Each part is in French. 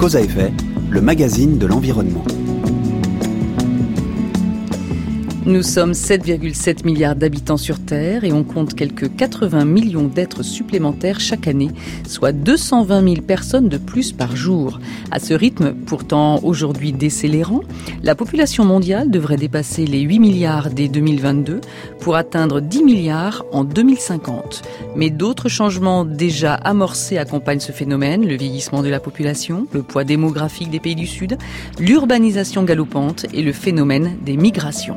Cause à effet, le magazine de l'environnement. Nous sommes 7,7 milliards d'habitants sur Terre et on compte quelques 80 millions d'êtres supplémentaires chaque année, soit 220 000 personnes de plus par jour. À ce rythme, pourtant aujourd'hui décélérant, la population mondiale devrait dépasser les 8 milliards dès 2022 pour atteindre 10 milliards en 2050. Mais d'autres changements déjà amorcés accompagnent ce phénomène, le vieillissement de la population, le poids démographique des pays du Sud, l'urbanisation galopante et le phénomène des migrations.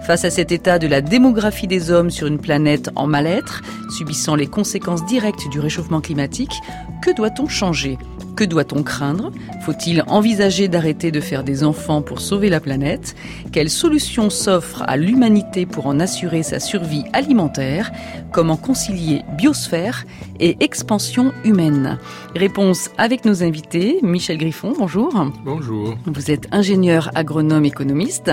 Face à cet état de la démographie des hommes sur une planète en mal-être, subissant les conséquences directes du réchauffement climatique, que doit-on changer? Que doit-on craindre? Faut-il envisager d'arrêter de faire des enfants pour sauver la planète? Quelles solutions s'offrent à l'humanité pour en assurer sa survie alimentaire? Comment concilier biosphère et expansion humaine? Réponse avec nos invités. Michel Griffon, bonjour. Bonjour. Vous êtes ingénieur agronome économiste,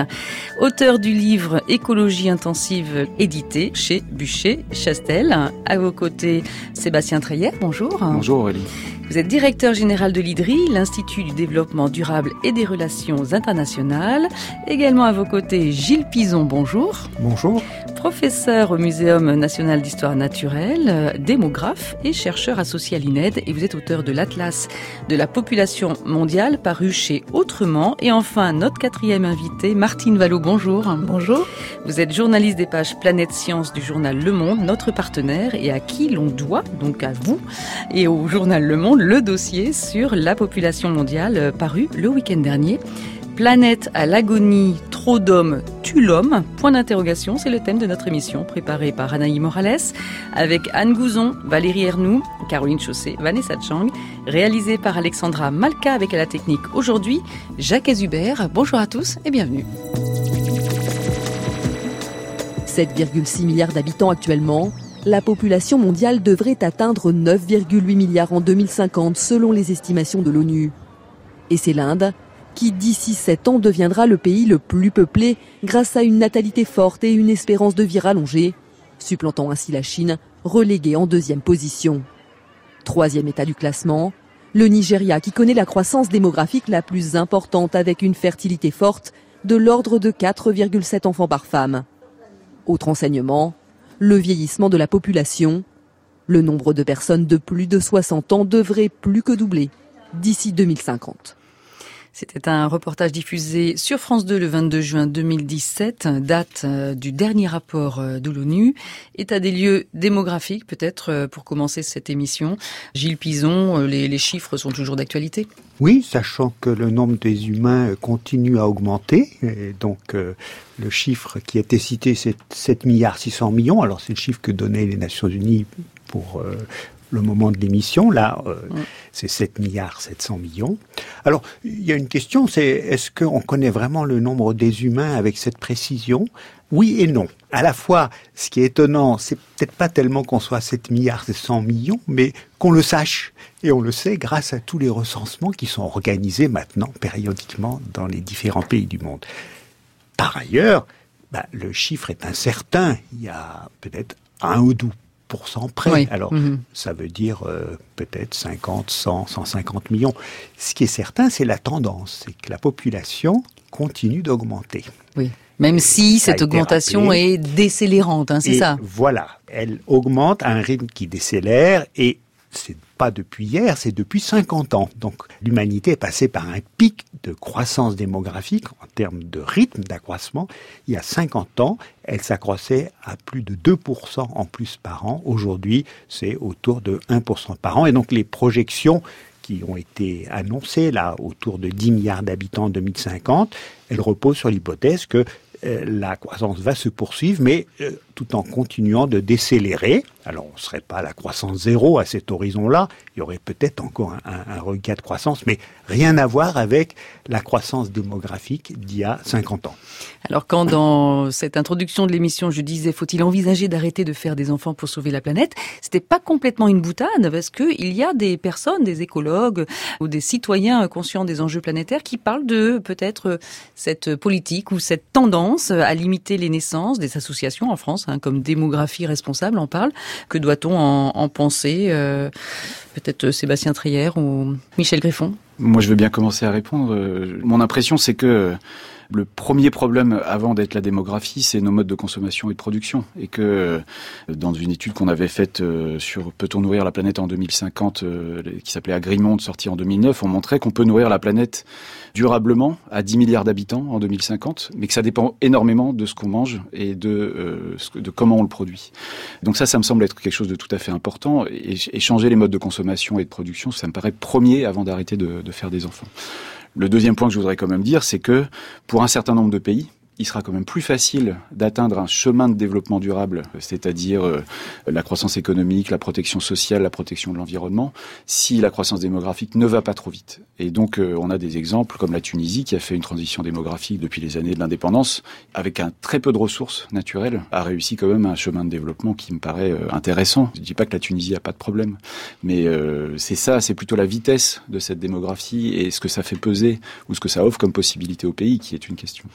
auteur du livre Écologie intensive édité chez Bûcher Chastel. À vos côtés, Sébastien Treyer, bonjour. Bonjour Aurélie. Vous êtes directeur général de l'IDRI, l'Institut du développement durable et des relations internationales. Également à vos côtés, Gilles Pison, bonjour. Bonjour. Professeur au Muséum national d'histoire naturelle, démographe et chercheur associé à l'INED. Et vous êtes auteur de l'Atlas de la population mondiale paru chez Autrement. Et enfin, notre quatrième invité, Martine Vallot, bonjour. Bonjour. Vous êtes journaliste des pages Planète Science du journal Le Monde, notre partenaire et à qui l'on doit, donc à vous et au journal Le Monde, le dossier sur la population mondiale euh, paru le week-end dernier. Planète à l'agonie, trop d'hommes tue l'homme Point d'interrogation, c'est le thème de notre émission préparée par Anaï Morales avec Anne Gouzon, Valérie Ernoux, Caroline Chaussé, Vanessa Chang, réalisée par Alexandra Malka avec à la technique aujourd'hui Jacques Azubert. Bonjour à tous et bienvenue. 7,6 milliards d'habitants actuellement, la population mondiale devrait atteindre 9,8 milliards en 2050 selon les estimations de l'ONU. Et c'est l'Inde qui d'ici 7 ans deviendra le pays le plus peuplé grâce à une natalité forte et une espérance de vie rallongée, supplantant ainsi la Chine, reléguée en deuxième position. Troisième état du classement, le Nigeria qui connaît la croissance démographique la plus importante avec une fertilité forte de l'ordre de 4,7 enfants par femme. Autre enseignement, le vieillissement de la population. Le nombre de personnes de plus de 60 ans devrait plus que doubler d'ici 2050. C'était un reportage diffusé sur France 2 le 22 juin 2017, date euh, du dernier rapport euh, de l'ONU. État des lieux démographiques, peut-être euh, pour commencer cette émission. Gilles Pison, les, chiffres sont toujours d'actualité Oui, sachant que le nombre des humains continue à augmenter. Donc le chiffre qui a été cité, c'est 7 milliards 600 millions. Alors c'est le chiffre que donnaient les Nations Unies pour le moment de l'émission. Là, euh, c'est 7 milliards 700 millions. Alors, il y a une question, c'est est-ce qu'on connaît vraiment le nombre des humains avec cette précision? Oui et non. À la fois, ce qui est étonnant, c'est peut-être pas tellement qu'on soit 7 milliards 700 millions, mais qu'on le sache. Et on le sait grâce à tous les recensements qui sont organisés maintenant périodiquement dans les différents pays du monde. Par ailleurs, bah, le chiffre est incertain. Il y a peut-être un ou deux près. Alors, mhm. ça veut dire euh, peut-être 50, 100, 150 millions. Ce qui est certain, c'est la tendance, c'est que la population continue d'augmenter. Oui. Même si cette augmentation est décélérante, hein, c'est ça Voilà, elle augmente à un rythme qui décélère et c'est pas depuis hier, c'est depuis 50 ans. Donc l'humanité est passée par un pic de croissance démographique en termes de rythme d'accroissement. Il y a 50 ans, elle s'accroissait à plus de 2% en plus par an. Aujourd'hui, c'est autour de 1% par an. Et donc les projections qui ont été annoncées là autour de 10 milliards d'habitants en 2050, elles reposent sur l'hypothèse que euh, la croissance va se poursuivre, mais euh, tout en continuant de décélérer. Alors, on ne serait pas à la croissance zéro à cet horizon-là. Il y aurait peut-être encore un, un, regain de croissance, mais rien à voir avec la croissance démographique d'il y a 50 ans. Alors, quand dans cette introduction de l'émission, je disais faut-il envisager d'arrêter de faire des enfants pour sauver la planète, c'était pas complètement une boutade, parce que il y a des personnes, des écologues ou des citoyens conscients des enjeux planétaires qui parlent de peut-être cette politique ou cette tendance à limiter les naissances des associations en France, hein, comme Démographie Responsable en parle. Que doit-on en, penser euh, Peut-être Sébastien Trier ou Michel Griffon? Moi, je veux bien commencer à répondre. Mon impression, c'est que le premier problème avant d'être la démographie, c'est nos modes de consommation et de production. Et que dans une étude qu'on avait faite euh, sur Peut-on nourrir la planète en 2050, euh, qui s'appelait Agrimonde, sortie en 2009, on montrait qu'on peut nourrir la planète durablement à 10 milliards d'habitants en 2050, mais que ça dépend énormément de ce qu'on mange et de, de comment on le produit. Donc ça, ça me semble être quelque chose de tout à fait important. Et, changer les modes de consommation et de production, ça me paraît premier avant d'arrêter de faire des enfants. Le deuxième point que je voudrais quand même dire, c'est que pour un certain nombre de pays, il sera quand même plus facile d'atteindre un chemin de développement durable, c'est-à-dire euh, la croissance économique, la protection sociale, la protection de l'environnement, si la croissance démographique ne va pas trop vite. Et donc, euh, on a des exemples comme la Tunisie qui a fait une transition démographique depuis les années de l'indépendance, avec un très peu de ressources naturelles, a réussi quand même un chemin de développement qui me paraît euh, intéressant. Je dis pas que la Tunisie a pas de problème, mais c'est ça, c'est plutôt la vitesse de cette démographie et ce que ça fait peser ou ce que ça offre comme possibilité au pays qui est une question.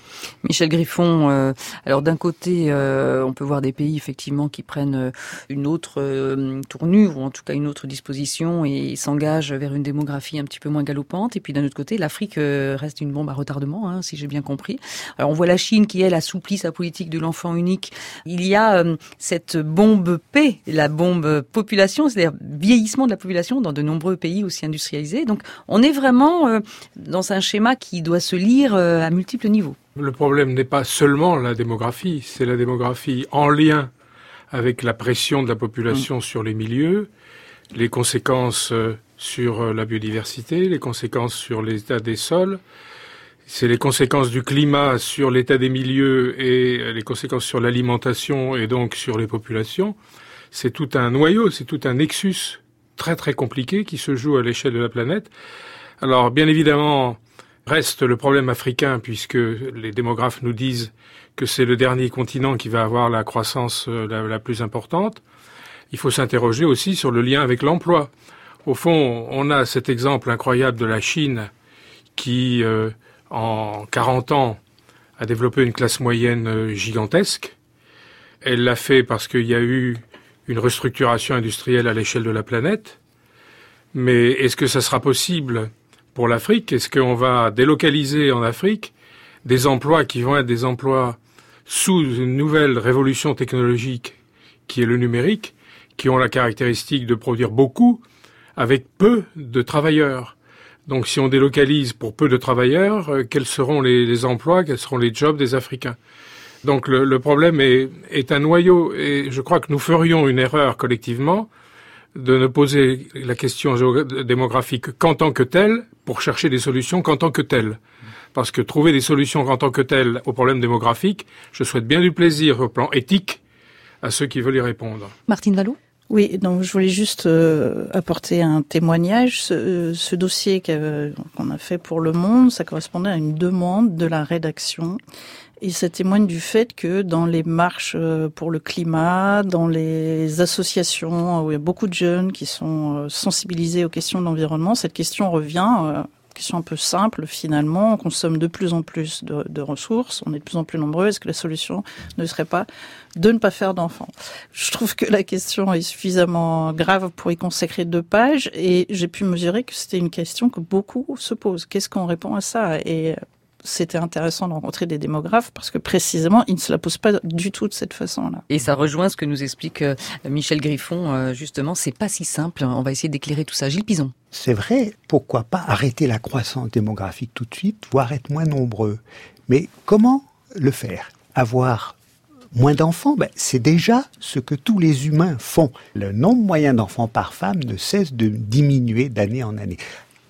Griffon, euh, alors d'un côté, euh, on peut voir des pays effectivement qui prennent euh, une autre tournure ou en tout cas une autre disposition et s'engagent vers une démographie un petit peu moins galopante. Et puis d'un autre côté, l'Afrique reste une bombe à retardement, hein, si j'ai bien compris. Alors on voit la Chine qui elle assouplit sa politique de l'enfant unique. Il y a cette bombe P, la bombe population, c'est-à-dire vieillissement de la population dans de nombreux pays aussi industrialisés. Donc on est vraiment dans un schéma qui doit se lire à multiples niveaux. Le problème n'est pas seulement la démographie, c'est la démographie en lien avec la pression de la population mm. sur les milieux, les conséquences euh, sur euh, la biodiversité, les conséquences sur l'état des sols, c'est les conséquences du climat sur l'état des milieux et euh, les conséquences sur l'alimentation et donc sur les populations. C'est tout un noyau, c'est tout un nexus très très compliqué qui se joue à l'échelle de la planète. Alors bien évidemment, Reste le problème africain, puisque les démographes nous disent que c'est le dernier continent qui va avoir la croissance euh, la, plus importante. Il faut s'interroger aussi sur le lien avec l'emploi. Au fond, on a cet exemple incroyable de la Chine qui, euh, en 40 ans, a développé une classe moyenne euh, gigantesque. Elle l'a fait parce qu'il y a eu une restructuration industrielle à l'échelle de la planète. Mais est-ce que ça sera possible pour l'Afrique Est-ce qu'on va délocaliser en Afrique des emplois qui vont être des emplois sous une nouvelle révolution technologique qui est le numérique, qui ont la caractéristique de produire beaucoup avec peu de travailleurs? Donc si on délocalise pour peu de travailleurs, euh, quels seront les, emplois, quels seront les jobs des Africains? Donc le, problème est, est, un noyau et je crois que nous ferions une erreur collectivement de ne poser la question démographique qu'en tant que telle, pour chercher des solutions qu'en tant que telle. Parce que trouver des solutions en tant que telles au problème démographique, je souhaite bien du plaisir au plan éthique à ceux qui veulent y répondre. Martine Vallot? Oui, donc je voulais juste euh, apporter un témoignage. Ce, ce dossier qu'on a fait pour Le Monde, ça correspondait à une demande de la rédaction et ça témoigne du fait que dans les marches euh, pour le climat, dans les associations où il y a beaucoup de jeunes qui sont euh, sensibilisés aux questions de l'environnement, cette question revient euh, question un peu simple finalement. On consomme de plus en plus de, ressources, on est de plus en plus nombreux. Est-ce que la solution ne serait pas de ne pas faire d'enfants? Je trouve que la question est suffisamment grave pour y consacrer deux pages et j'ai pu mesurer que c'était une question que beaucoup se posent. Qu'est-ce qu'on répond à ça? C'était intéressant de rencontrer des démographes parce que précisément, ils ne se la posent pas du tout de cette façon-là. Et ça rejoint ce que nous explique euh, Michel Griffon, euh, justement, c'est pas si simple. On va essayer d'éclairer tout ça. Gilles Pison. C'est vrai, pourquoi pas arrêter la croissance démographique tout de suite, voire être moins nombreux. Mais comment le faire? Avoir moins d'enfants, ben, c'est déjà ce que tous les humains font. Le nombre moyen d'enfants par femme ne cesse de diminuer d'année en année.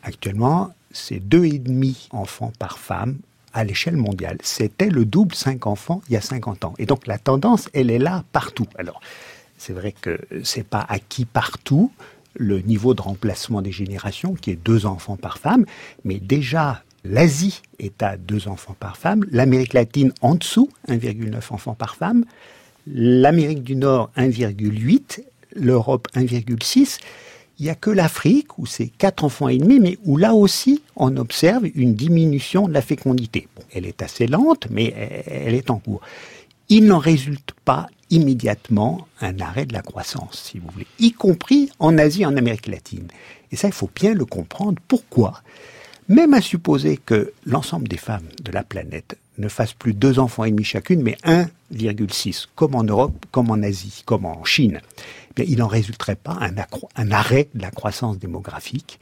Actuellement, c'est deux et demi enfants par femme à l'échelle mondiale. C'était le double, cinq enfants, il y a 50 ans. Et donc la tendance, elle est là partout. Alors, c'est vrai que c'est pas acquis partout le niveau de remplacement des générations, qui est deux enfants par femme, mais déjà l'Asie est à deux enfants par femme, l'Amérique latine en dessous, 1,9 enfants par femme, l'Amérique du Nord 1,8, l'Europe 1,6. Il n'y a que l'Afrique où c'est quatre enfants et demi, mais où là aussi on observe une diminution de la fécondité. elle est assez lente, mais elle est en cours. Il n'en résulte pas immédiatement un arrêt de la croissance, si vous voulez, y compris en Asie en Amérique latine. Et ça, il faut bien le comprendre. Pourquoi? Même à supposer que l'ensemble des femmes de la planète ne fassent plus deux enfants et demi chacune, mais 1,6, comme en Europe, comme en Asie, comme en Chine, eh il n'en résulterait pas un arrêt de la croissance démographique.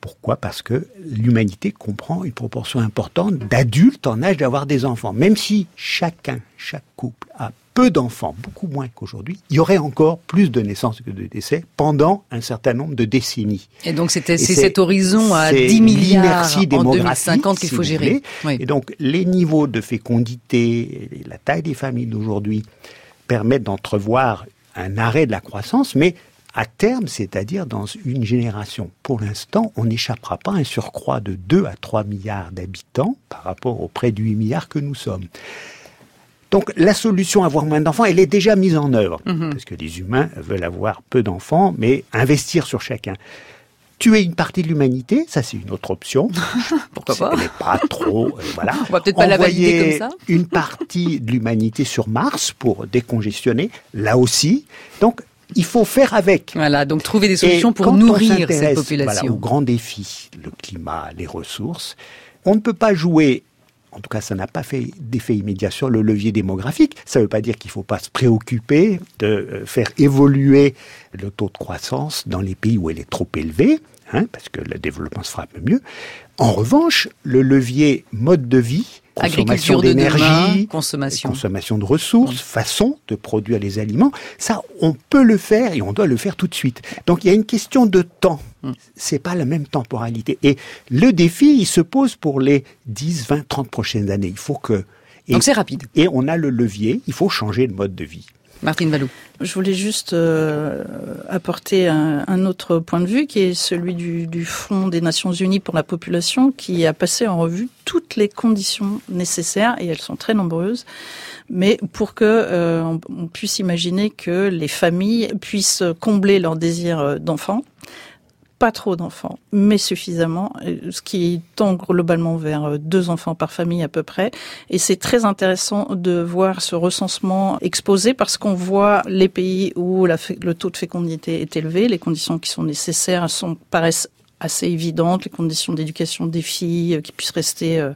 Pourquoi? Parce que l'humanité comprend une proportion importante d'adultes en âge d'avoir des enfants. Même si chacun, chaque couple a peu d'enfants, beaucoup moins qu'aujourd'hui, il y aurait encore plus de naissances que de décès pendant un certain nombre de décennies. Et donc c'est cet horizon à 10 milliards en 2050 qu'il faut gérer. Et donc les niveaux de fécondité, et la taille des familles d'aujourd'hui permettent d'entrevoir un arrêt de la croissance, mais à terme, c'est-à-dire dans une génération. Pour l'instant, on n'échappera pas à un surcroît de 2 à 3 milliards d'habitants par rapport aux près de 8 milliards que nous sommes. Donc la solution à avoir moins d'enfants, elle est déjà mise en œuvre, mhm. parce que les humains veulent avoir peu d'enfants, mais investir sur chacun. Tuer une partie de l'humanité, ça c'est une autre option. Pourquoi pas? Elle pas trop, euh, voilà. On va peut-être pas la valider comme ça. une partie de l'humanité sur Mars pour décongestionner, là aussi. Donc il faut faire avec. Voilà, donc trouver des solutions pour nourrir cette population. Voilà, aux grands défis, le climat, les ressources. On ne peut pas jouer en tout cas, ça n'a pas fait d'effet immédiat sur le levier démographique. Ça ne veut pas dire qu'il ne faut pas se préoccuper de euh, faire évoluer le taux de croissance dans les pays où elle est trop élevée, hein, parce que le développement se fera mieux. En revanche, le levier mode de vie, consommation d'énergie, consommation. consommation de ressources, façon de produire les aliments, ça, on peut le faire et on doit le faire tout de suite. Donc il y a une question de temps. Mm. C'est pas la même temporalité. Et le défi, il se pose pour les 10, 20, 30 prochaines années. Il faut que donc c'est rapide. Et on a le levier, il faut changer de mode de vie. Martine. Je voulais juste euh, apporter un, autre point de vue qui est celui du, du Fonds des Nations Unies pour la population qui a passé en revue toutes les conditions nécessaires et elles sont très nombreuses mais pour que euh, on puisse imaginer que les familles puissent combler leur désir euh, d'enfant pas trop d'enfants, mais suffisamment, euh, ce qui tend globalement vers euh, deux enfants par famille à peu près. Et c'est très intéressant de voir ce recensement exposé parce qu'on voit les pays où le taux de fécondité est élevé, les conditions qui sont nécessaires sont paraissent assez évidentes, les conditions d'éducation des filles euh, qui puissent rester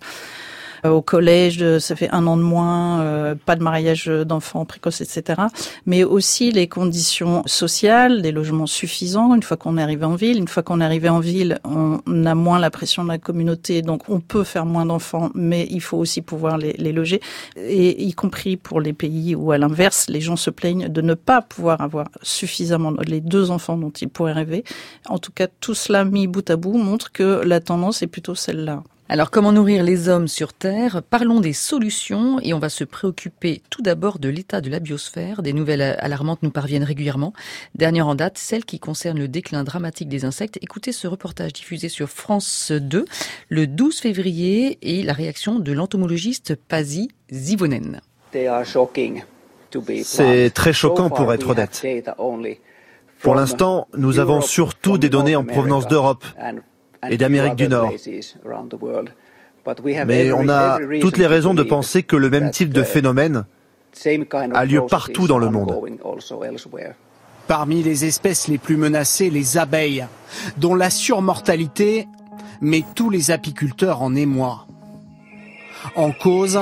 au collège, euh, ça fait un an de moins, euh, pas de mariage d'enfants précoces, etc. Mais aussi les conditions sociales, des logements suffisants une fois qu'on est arrivé en ville. Une fois qu'on est arrivé en ville, on a moins la pression de la communauté, donc on peut faire moins d'enfants, mais il faut aussi pouvoir les, les loger. Et y compris pour les pays où, à l'inverse, les gens se plaignent de ne pas pouvoir avoir suffisamment les deux enfants dont ils pourraient rêver. En tout cas, tout cela mis bout à bout montre que la tendance est plutôt celle-là. Alors comment nourrir les hommes sur Terre? Parlons des solutions et on va se préoccuper tout d'abord de l'état de la biosphère. Des nouvelles alarmantes nous parviennent régulièrement. Dernière en date, celle qui concerne le déclin dramatique des insectes. Écoutez ce reportage diffusé sur France 2 le 12 février et la réaction de l'entomologiste Pasi Zivonen. C'est très choquant pour être honnête. Pour l'instant, nous avons surtout des données en provenance d'Europe et d'Amérique du Nord. Mais on a toutes les raisons de penser que le même type de phénomène a lieu partout dans le monde. Parmi les espèces les plus menacées, les abeilles, dont la surmortalité met tous les apiculteurs en émoi. En cause,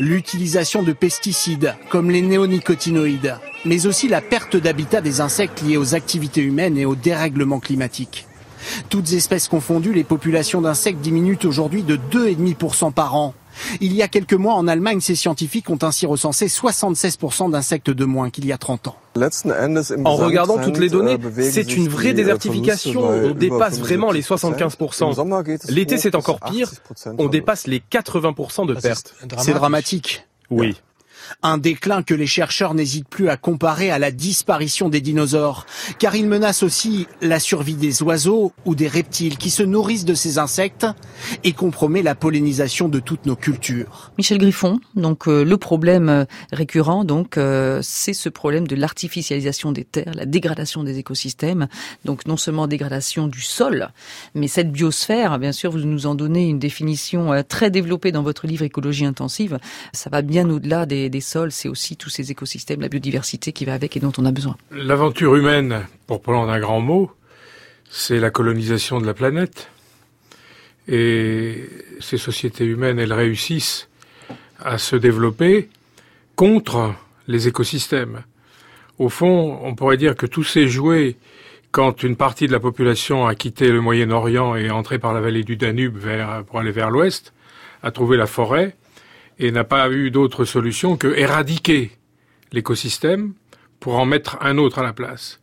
l'utilisation de pesticides comme les néonicotinoïdes, mais aussi la perte d'habitat des insectes liés aux activités humaines et au dérèglement climatique. Toutes espèces confondues, les populations d'insectes diminuent aujourd'hui de 2,5% par an. Il y a quelques mois, en Allemagne, ces scientifiques ont ainsi recensé 76% d'insectes de moins qu'il y a 30 ans. En regardant toutes les données, c'est une vraie désertification. On dépasse vraiment les 75%. L'été, c'est encore pire. On dépasse les 80% de pertes. C'est dramatique. Oui. Un déclin que les chercheurs n'hésitent plus à comparer à la disparition des dinosaures, car il menace aussi la survie des oiseaux ou des reptiles qui se nourrissent de ces insectes et compromet la pollinisation de toutes nos cultures. Michel Griffon, donc euh, le problème euh, récurrent, donc euh, c'est ce problème de l'artificialisation des terres, la dégradation des écosystèmes, donc non seulement dégradation du sol, mais cette biosphère, bien sûr, vous nous en donnez une définition très développée dans votre livre Écologie intensive, ça va bien au-delà des des sols, c'est aussi tous ces écosystèmes, la biodiversité qui va avec et dont on a besoin. L'aventure humaine, pour prendre un grand mot, c'est la colonisation de la planète. Et ces sociétés humaines, elles réussissent à se développer contre les écosystèmes. Au fond, on pourrait dire que tout s'est joué quand une partie de la population a quitté le Moyen-Orient et est entrée par la vallée du Danube pour aller vers l'ouest, a trouvé la forêt et n'a pas eu d'autre solution que éradiquer l'écosystème pour en mettre un autre à la place.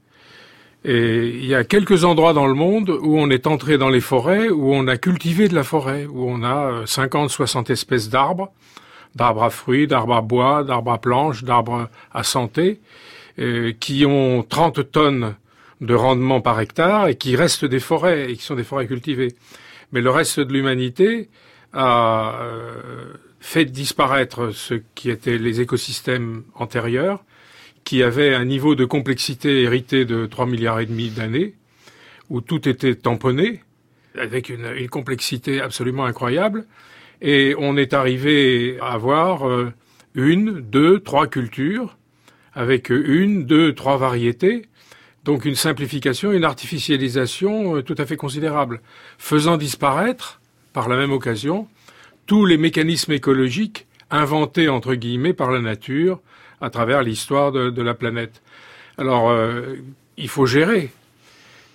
Et il y a quelques endroits dans le monde où on est entré dans les forêts, où on a cultivé de la forêt, où on a 50, 60 espèces d'arbres, d'arbres à fruits, d'arbres à bois, d'arbres à planches, d'arbres à santé, euh, qui ont 30 tonnes de rendement par hectare et qui restent des forêts et qui sont des forêts cultivées. Mais le reste de l'humanité a euh, fait disparaître ce qui étaient les écosystèmes antérieurs, qui avaient un niveau de complexité hérité de 3 milliards et demi d'années, où tout était tamponné, avec une, une, complexité absolument incroyable, et on est arrivé à avoir euh, une, deux, trois cultures, avec une, deux, trois variétés, donc une simplification, une artificialisation euh, tout à fait considérable, faisant disparaître, par la même occasion, tous les mécanismes écologiques inventés entre guillemets par la nature à travers l'histoire de, la planète. Alors, euh, il faut gérer.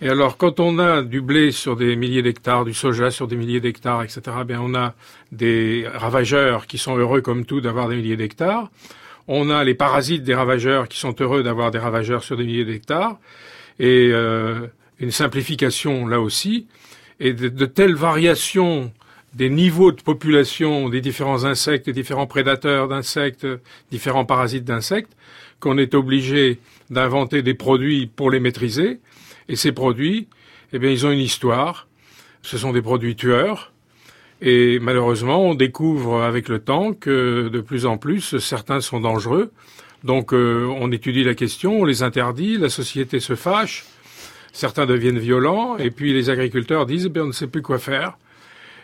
Et alors, quand on a du blé sur des milliers d'hectares, du soja sur des milliers d'hectares, etc., bien, on a des ravageurs qui sont heureux comme tout d'avoir des milliers d'hectares. On a les parasites des ravageurs qui sont heureux d'avoir des ravageurs sur des milliers d'hectares. Et euh, une simplification là aussi. Et de telles variations des niveaux de population des différents insectes, des différents prédateurs d'insectes, différents parasites d'insectes, qu'on est obligé d'inventer des produits pour les maîtriser. Et ces produits, eh bien, ils ont une histoire. Ce sont des produits tueurs. Et malheureusement, on découvre avec le temps que de plus en plus, certains sont dangereux. Donc, euh, on étudie la question, on les interdit, la société se fâche, certains deviennent violents, et puis les agriculteurs disent, eh on ne sait plus quoi faire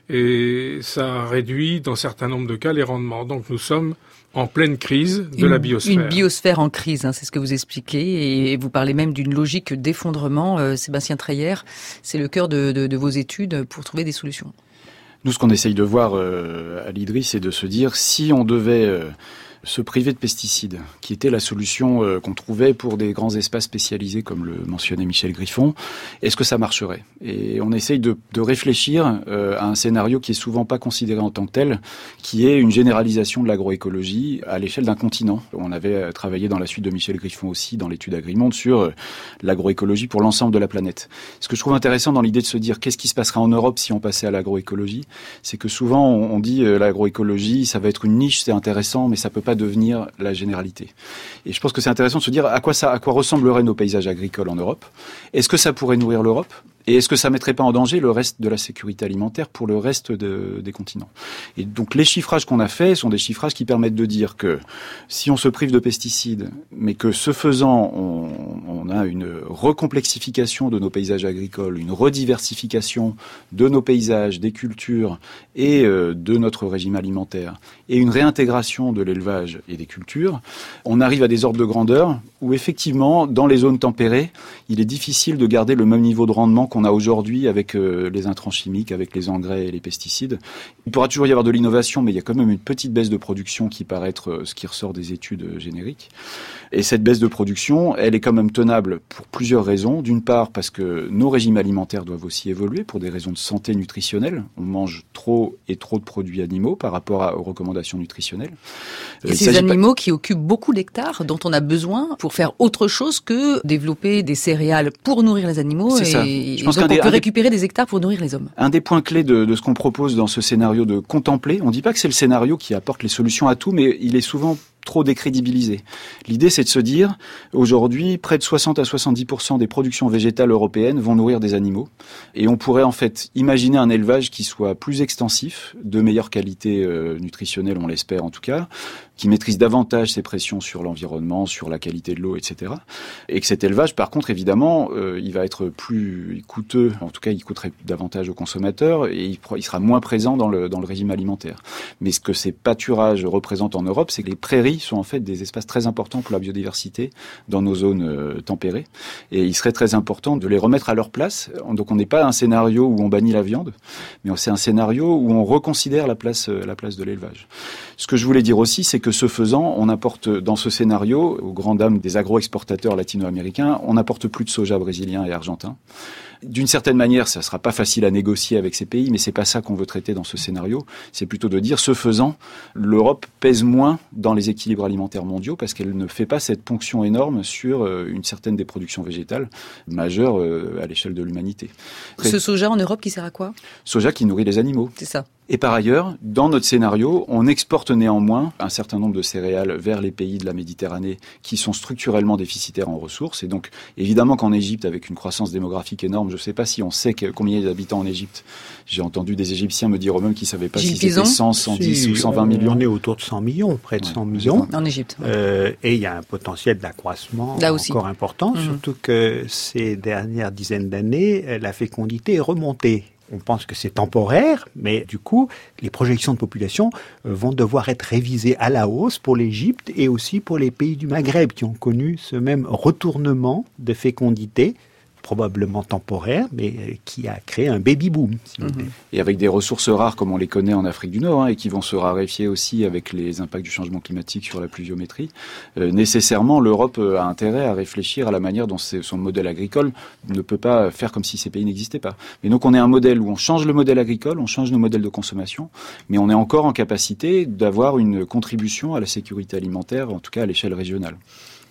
et ça réduit dans certains nombres de cas les rendements. Donc nous sommes en pleine crise de la biosphère. Une biosphère en crise, hein, c'est ce que vous expliquez, et vous parlez même d'une logique d'effondrement. Euh, Sébastien Treyer, c'est le cœur de, de, de, vos études pour trouver des solutions. Nous, ce qu'on essaye de voir euh, à l'IDRI, c'est de se dire si on devait euh, se priver de pesticides, qui était la solution euh, qu'on trouvait pour des grands espaces spécialisés, comme le mentionnait Michel Griffon, est-ce que ça marcherait? Et on essaye de, réfléchir euh, à un scénario qui est souvent pas considéré en tant que tel, qui est une généralisation de l'agroécologie à l'échelle d'un continent. On avait euh, travaillé dans la suite de Michel Griffon aussi, dans l'étude Agrimonde, sur l'agroécologie pour l'ensemble de la planète. Ce que je trouve intéressant dans l'idée de se dire qu'est-ce qui se passera en Europe si on passait à l'agroécologie, c'est que souvent on, on dit l'agroécologie, ça va être une niche, c'est intéressant, mais ça peut pas devenir la généralité. Et je pense que c'est intéressant de se dire à quoi ça, à quoi ressembleraient nos paysages agricoles en Europe. Est-ce que ça pourrait nourrir l'Europe? Et est-ce que ça mettrait pas en danger le reste de la sécurité alimentaire pour le reste de, des continents? Et donc les chiffrages qu'on a faits sont des chiffrages qui permettent de dire que si on se prive de pesticides, mais que ce faisant, on, on a une recomplexification de nos paysages agricoles, une rediversification de nos paysages, des cultures et euh, de notre régime alimentaire, et une réintégration de l'élevage et des cultures, on arrive à des ordres de grandeur où effectivement, dans les zones tempérées, il est difficile de garder le même niveau de rendement qu'on a aujourd'hui avec euh, les intrants chimiques, avec les engrais et les pesticides. Il pourra toujours y avoir de l'innovation, mais il y a quand même une petite baisse de production qui paraît être euh, ce qui ressort des études euh, génériques. Et cette baisse de production, elle est quand même tenable pour plusieurs raisons. D'une part, parce que nos régimes alimentaires doivent aussi évoluer pour des raisons de santé nutritionnelle. On mange trop et trop de produits animaux par rapport à, aux recommandations nutritionnelles. Et ces animaux pas... qui occupent beaucoup d'hectares, dont on a besoin pour faire autre chose que développer des céréales pour nourrir les animaux et, ça. Je pense donc on peut récupérer des hectares pour nourrir les hommes. Un des points clés de, de ce qu'on propose dans ce scénario de contempler, on ne dit pas que c'est le scénario qui apporte les solutions à tout, mais il est souvent trop décrédibilisé. L'idée, c'est de se dire, aujourd'hui, près de 60 à 70% des productions végétales européennes vont nourrir des animaux. Et on pourrait en fait imaginer un élevage qui soit plus extensif, de meilleure qualité euh, nutritionnelle, on l'espère en tout cas, qui maîtrise davantage ses pressions sur l'environnement, sur la qualité de l'eau, etc. Et que cet élevage, par contre, évidemment, euh, il va être plus coûteux, en tout cas, il coûterait davantage aux consommateurs et il, il sera moins présent dans le, dans le régime alimentaire. Mais ce que ces pâturages représentent en Europe, c'est que les prairies prairies sont en fait des espaces très importants pour la biodiversité dans nos zones euh, tempérées. Et il serait très important de les remettre à leur place. Donc on n'est pas un scénario où on bannit la viande, mais c'est un scénario où on reconsidère la place, euh, la place de l'élevage. Ce que je voulais dire aussi, c'est que ce faisant, on apporte dans ce scénario, aux grandes dames des agro-exportateurs latino-américains, on n'apporte plus de soja brésilien et argentin. D'une certaine manière, ça sera pas facile à négocier avec ces pays, mais c'est pas ça qu'on veut traiter dans ce scénario. C'est plutôt de dire, ce faisant, l'Europe pèse moins dans les équilibres alimentaires mondiaux parce qu'elle ne fait pas cette ponction énorme sur euh, une certaine des productions végétales majeures euh, à l'échelle de l'humanité. Ce soja en Europe qui sert à quoi? Soja qui nourrit les animaux. C'est ça. Et par ailleurs, dans notre scénario, on exporte néanmoins un certain nombre de céréales vers les pays de la Méditerranée qui sont structurellement déficitaires en ressources. Et donc, évidemment qu'en Égypte, avec une croissance démographique énorme, je ne sais pas si on sait combien il y a d'habitants en Égypte. J'ai entendu des Égyptiens me dire eux-mêmes qu'ils ne savaient pas si c'était 100, 110 ou 120 millions. On est autour de 100 millions, près de 100 millions. En Égypte. Euh, et il y a un potentiel d'accroissement encore important, mmh. surtout que ces dernières dizaines d'années, la fécondité est remontée on pense que c'est temporaire, mais du coup, les projections de population euh, vont devoir être révisées à la hausse pour l'Égypte et aussi pour les pays du Maghreb qui ont connu ce même retournement de fécondité probablement temporaire, mais euh, qui a créé un baby boom. Mhm. Et avec des ressources rares comme on les connaît en Afrique du Nord, hein, et qui vont se raréfier aussi avec les impacts du changement climatique sur la pluviométrie, euh, nécessairement l'Europe euh, a intérêt à réfléchir à la manière dont son modèle agricole ne peut pas faire comme si ces pays n'existaient pas. Mais donc on est un modèle où on change le modèle agricole, on change nos modèles de consommation, mais on est encore en capacité d'avoir une contribution à la sécurité alimentaire, en tout cas à l'échelle régionale.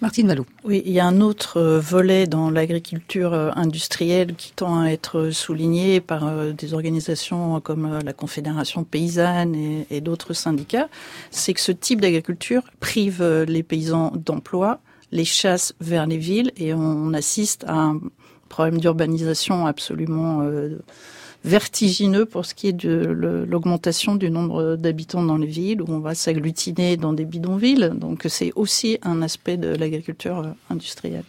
Martine Malou. Oui, il y a un autre euh, volet dans l'agriculture euh, industrielle qui tend à être souligné par euh, des organisations comme la Confédération paysanne et, d'autres syndicats, c'est que ce type d'agriculture prive les paysans d'emploi, les chasse vers les villes et on assiste à un problème d'urbanisation absolument vertigineux pour ce qui est de l'augmentation du nombre d'habitants dans les villes, où on va s'agglutiner dans des bidonvilles. Donc c'est aussi un aspect de l'agriculture euh, industrielle.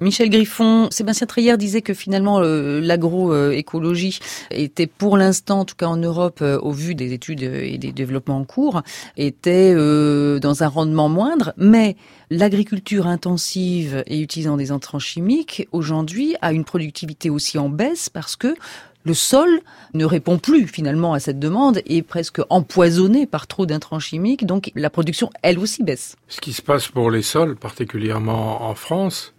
Michel Griffon, Sébastien Treillère disait que finalement euh, l'agroécologie était pour l'instant, en tout cas en Europe, euh, au vu des études et des développements en cours, était dans un rendement moindre, mais l'agriculture intensive et utilisant des entrants chimiques aujourd'hui a une productivité aussi en baisse parce que le sol ne répond plus finalement à cette demande et est presque empoisonné par trop d'intrants chimiques, donc la production elle aussi baisse. Ce qui se passe pour les sols, particulièrement en France,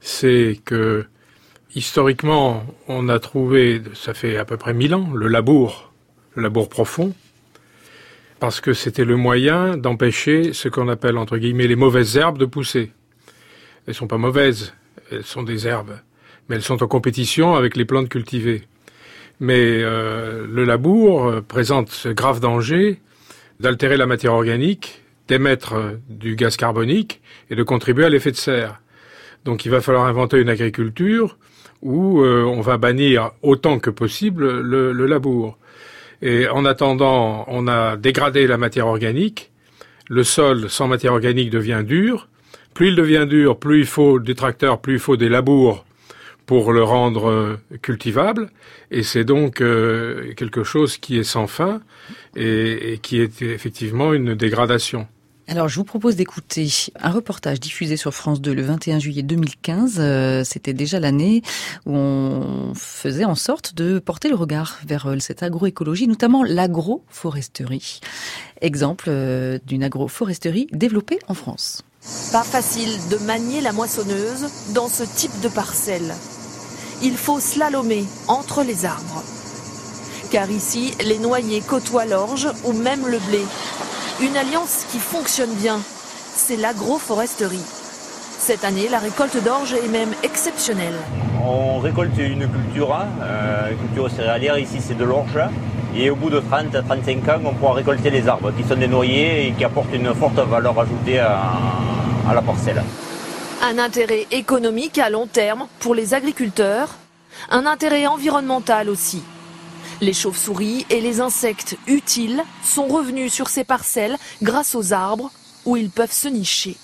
c'est que historiquement on a trouvé, ça fait à peu près mille ans, le labour, le labour profond, parce que c'était le moyen d'empêcher ce qu'on appelle entre guillemets les mauvaises herbes de pousser. Elles sont pas mauvaises, elles sont des herbes, mais elles sont en compétition avec les plantes cultivées. Mais euh, le labour euh, présente ce grave danger d'altérer la matière organique, d'émettre euh, du gaz carbonique et de contribuer à l'effet de serre. Donc il va falloir inventer une agriculture où on va bannir autant que possible le, le, labour. Et en attendant, on a dégradé la matière organique. Le sol sans matière organique devient dur. Plus il devient dur, plus il faut des tracteurs, plus il faut des labours pour le rendre euh, cultivable. Et c'est donc euh, quelque chose qui est sans fin et, qui est effectivement une dégradation. Alors, je vous propose d'écouter un reportage diffusé sur France 2 le 21 juillet 2015. Euh, c'était déjà l'année où on faisait en sorte de porter le regard vers cette agroécologie, notamment l'agroforesterie. Exemple d'une agroforesterie développée en France. Pas facile de manier la moissonneuse dans ce type de parcelle. Il faut slalomer entre les arbres. Car ici, les noyers côtoient l'orge ou même le blé. Une alliance qui fonctionne bien, c'est l'agroforesterie. Cette année, la récolte d'orge est même exceptionnelle. On récolte une culture, hein, euh, une culture céréalière, ici c'est de l'orge. Et au bout de 30-35 ans, on pourra récolter les arbres qui sont des noyers et qui apportent une forte valeur ajoutée à, la parcelle. Un intérêt économique à long terme pour les agriculteurs, un intérêt environnemental aussi. Les chauves-souris et les insectes utiles sont revenus sur ces parcelles grâce aux arbres où ils peuvent se nicher.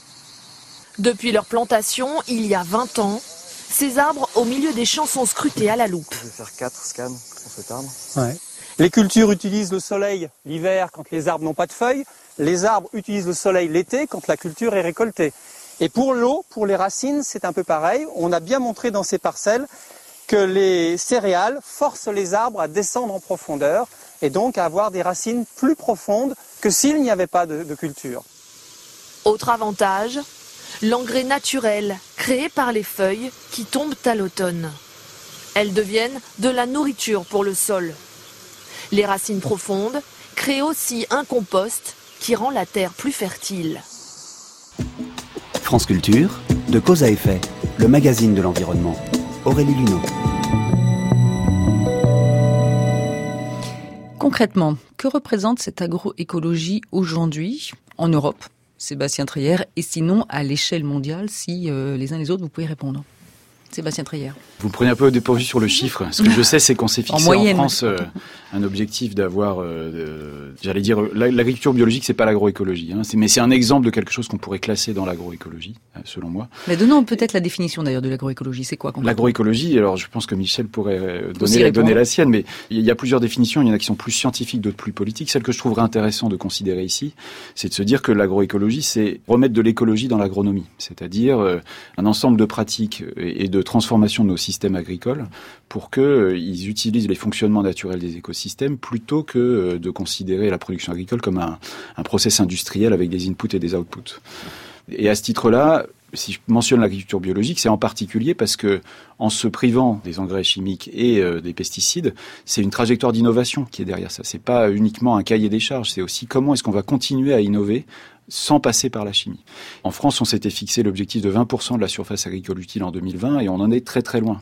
Depuis leur plantation, il y a 20 ans, ces arbres au milieu des champs sont scrutés à la loupe. Je vais faire 4 scans sur cet arbre. Les cultures utilisent le soleil l'hiver quand les arbres n'ont pas de feuilles. Les arbres utilisent le soleil l'été quand la culture est récoltée. Et pour l'eau, pour les racines, c'est un peu pareil. On a bien montré dans ces parcelles que les céréales forcent les arbres à descendre en profondeur et donc à avoir des racines plus profondes que s'il n'y avait pas de, culture. Autre avantage, l'engrais naturel créé par les feuilles qui tombent à l'automne. Elles deviennent de la nourriture pour le sol. Les racines profondes créent aussi un compost qui rend la terre plus fertile. France Culture, de cause à effet, le magazine de l'environnement. Aurélie Luneau. Concrètement, que représente cette agroécologie aujourd'hui en Europe? Sébastien Trier, et sinon à l'échelle mondiale, si euh, les uns les autres, vous pouvez répondre. Sébastien Trier. Vous prenez un peu au dépourvu sur le chiffre. Ce que je sais, c'est qu'on s'est fixé en, France euh, un objectif d'avoir, euh, j'allais dire, l'agriculture biologique, c'est pas l'agroécologie, hein, mais c'est un exemple de quelque chose qu'on pourrait classer dans l'agroécologie, euh, selon moi. Mais donnons peut-être la définition d'ailleurs de l'agroécologie. C'est quoi L'agroécologie, alors je pense que Michel pourrait donner, donner la sienne, mais il y a plusieurs définitions. Il y en a qui sont plus scientifiques, d'autres plus politiques. Celle que je trouverais intéressant de considérer ici, c'est de se dire que l'agroécologie, c'est remettre de l'écologie dans l'agronomie, c'est-à-dire un ensemble de pratiques et de transformation de nos systèmes agricoles pour qu'ils euh, utilisent les fonctionnements naturels des écosystèmes plutôt que euh, de considérer la production agricole comme un, un process industriel avec des inputs et des outputs. Et à ce titre-là, si je mentionne l'agriculture biologique, c'est en particulier parce que, en se privant des engrais chimiques et euh, des pesticides, c'est une trajectoire d'innovation qui est derrière ça. C'est pas uniquement un cahier des charges, c'est aussi comment est-ce qu'on va continuer à innover sans passer par la chimie. En France, on s'était fixé l'objectif de 20% de la surface agricole utile en 2020 et on en est très très loin.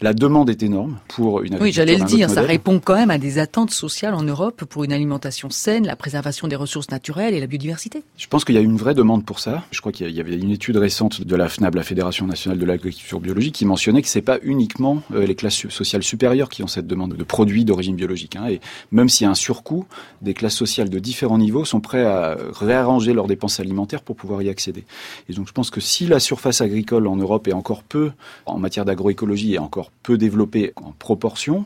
La demande est énorme pour une Oui, j'allais le dire, ça répond quand même à des attentes sociales en Europe pour une alimentation saine, la préservation des ressources naturelles et la biodiversité. Je pense qu'il y a une vraie demande pour ça. Je crois qu'il y avait une étude récente de la FNAB, la Fédération nationale de l'agriculture biologique, qui mentionnait que c'est pas uniquement euh, les classes sociales supérieures qui ont cette demande de produits d'origine biologique. Hein. Et même s'il y a un surcoût, des classes sociales de différents niveaux sont prêts à réarranger leurs dépenses alimentaires pour pouvoir y accéder. Et donc je pense que si la surface agricole en Europe est encore peu, en matière d'agroécologie, est encore peu développé en proportion,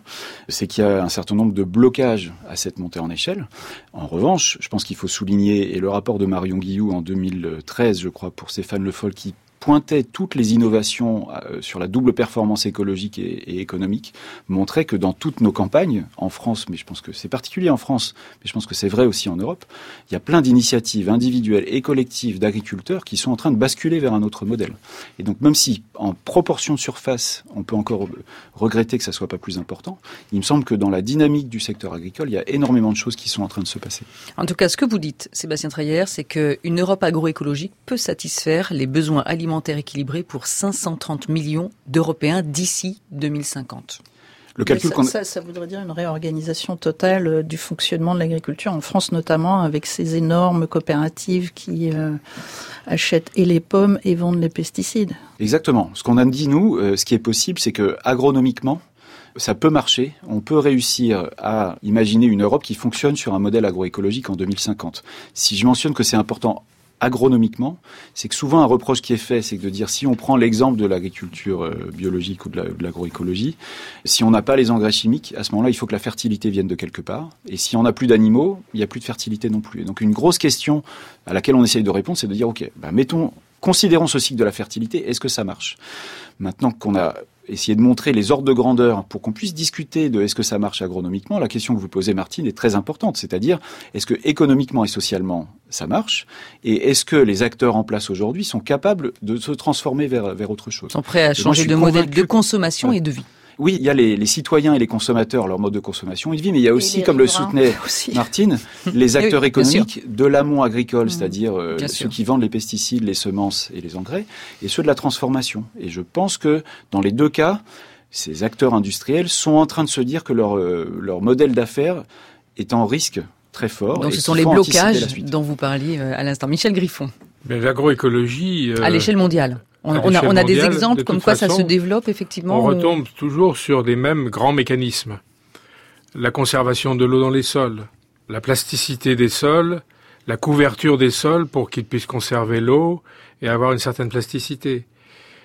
c'est qu'il y a un certain nombre de blocages à cette montée en échelle. En revanche, je pense qu'il faut souligner, et le rapport de Marion Guillou en 2013, je crois, pour Stéphane Le Foll, qui pointait toutes les innovations euh, sur la double performance écologique et, économique, montrait que dans toutes nos campagnes, en France, mais je pense que c'est particulier en France, mais je pense que c'est vrai aussi en Europe, il y a plein d'initiatives individuelles et collectives d'agriculteurs qui sont en train de basculer vers un autre modèle. Et donc même si en proportion de surface, on peut encore regretter que ça soit pas plus important, il me semble que dans la dynamique du secteur agricole, il y a énormément de choses qui sont en train de se passer. En tout cas, ce que vous dites, Sébastien Treyer, c'est qu'une Europe agroécologique peut satisfaire les besoins alimentaires alimentaire équilibré pour 530 millions d'Européens d'ici 2050. Le calcul ça, ça, voudrait dire une réorganisation totale euh, du fonctionnement de l'agriculture en France notamment avec ces énormes coopératives qui euh, achètent et les pommes et vendent les pesticides. Exactement. Ce qu'on a dit nous, euh, ce qui est possible, c'est que agronomiquement, ça peut marcher. On peut réussir à imaginer une Europe qui fonctionne sur un modèle agroécologique en 2050. Si je mentionne que c'est important agronomiquement, c'est que souvent un reproche qui est fait, c'est de dire si on prend l'exemple de l'agriculture euh, biologique ou de l'agroécologie, si on n'a pas les engrais chimiques, à ce moment-là, il faut que la fertilité vienne de quelque part. Et si on n'a plus d'animaux, il n'y a plus de fertilité non plus. Et donc une grosse question à laquelle on essaye de répondre, c'est de dire, OK, bah, mettons, considérons ce cycle de la fertilité, est-ce que ça marche? Maintenant qu'on a essayer de montrer les ordres de grandeur pour qu'on puisse discuter de est-ce que ça marche agronomiquement, la question que vous posez, Martine, est très importante. C'est-à-dire, est-ce que économiquement et socialement, ça marche? Et est-ce que les acteurs en place aujourd'hui sont capables de se transformer vers, vers autre chose? Ils sont prêts à changer de modèle de consommation et de vie oui, il y a les, les, citoyens et les consommateurs, leur mode de consommation et de vie, mais il y a aussi, comme le soutenait Martine, les acteurs économiques de l'amont agricole, mmh. c'est-à-dire euh, ceux qui vendent les pesticides, les semences et les engrais, et ceux de la transformation. Et je pense que dans les deux cas, ces acteurs industriels sont en train de se dire que leur, euh, leur modèle d'affaires est en risque très fort. Donc ce sont les blocages dont vous parliez euh, à l'instant. Michel Griffon. L'agroécologie... à l'échelle mondiale. On, a, des exemples comme quoi ça se développe effectivement. On retombe toujours sur des mêmes grands mécanismes. La conservation de l'eau dans les sols, la plasticité des sols, la couverture des sols pour qu'ils puissent conserver l'eau et avoir une certaine plasticité.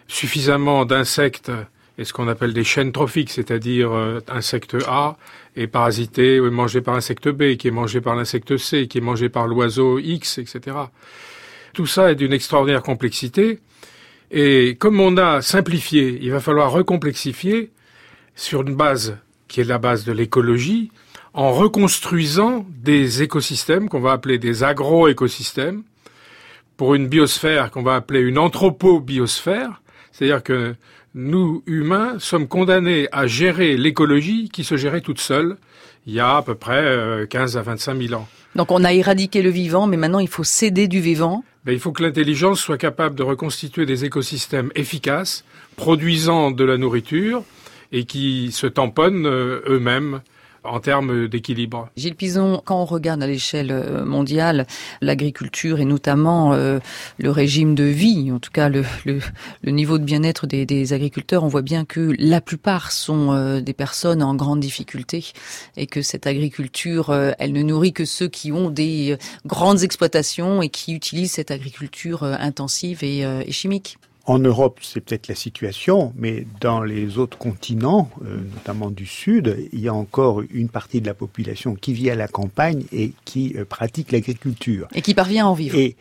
Suffisamment d'insectes et ce qu'on appelle des chaînes trophiques, c'est-à-dire euh, insecte A est parasité ou est mangé par insecte B, qui est mangé par l'insecte C, qui est mangé par l'oiseau X, etc. Tout ça est d'une extraordinaire complexité. Et comme on a simplifié, il va falloir recomplexifier sur une base qui est la base de l'écologie, en reconstruisant des écosystèmes qu'on va appeler des agro-écosystèmes, pour une biosphère qu'on va appeler une anthropo-biosphère, c'est-à-dire que nous, humains, sommes condamnés à gérer l'écologie qui se gérait toute seule il y a à peu près 15 euh, à 25 000 ans. Donc on a éradiqué le vivant, mais maintenant il faut céder du vivant. Ben, il faut que l'intelligence soit capable de reconstituer des écosystèmes efficaces, produisant de la nourriture et qui se tamponnent euh, eux-mêmes en termes d'équilibre. Gilles Pison, quand on regarde à l'échelle euh, mondiale l'agriculture et notamment euh, le régime de vie, en tout cas le, le, le niveau de bien-être des, des, agriculteurs, on voit bien que la plupart sont euh, des personnes en grande difficulté et que cette agriculture, elle ne nourrit que ceux qui ont des grandes exploitations et qui utilisent cette agriculture intensive et, et chimique. En Europe, c'est peut-être la situation, mais dans les autres continents, euh, notamment du Sud, il y a encore une partie de la population qui vit à la campagne et qui euh, pratique l'agriculture. Et qui parvient à en vivre. Et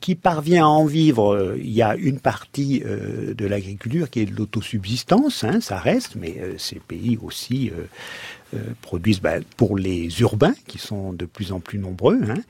qui parvient à en vivre, euh, il y a une partie de l'agriculture qui est de l'autosubsistance, hein, ça reste, mais ces pays aussi euh, produisent bah, pour les urbains, qui sont de plus en plus nombreux. Hein.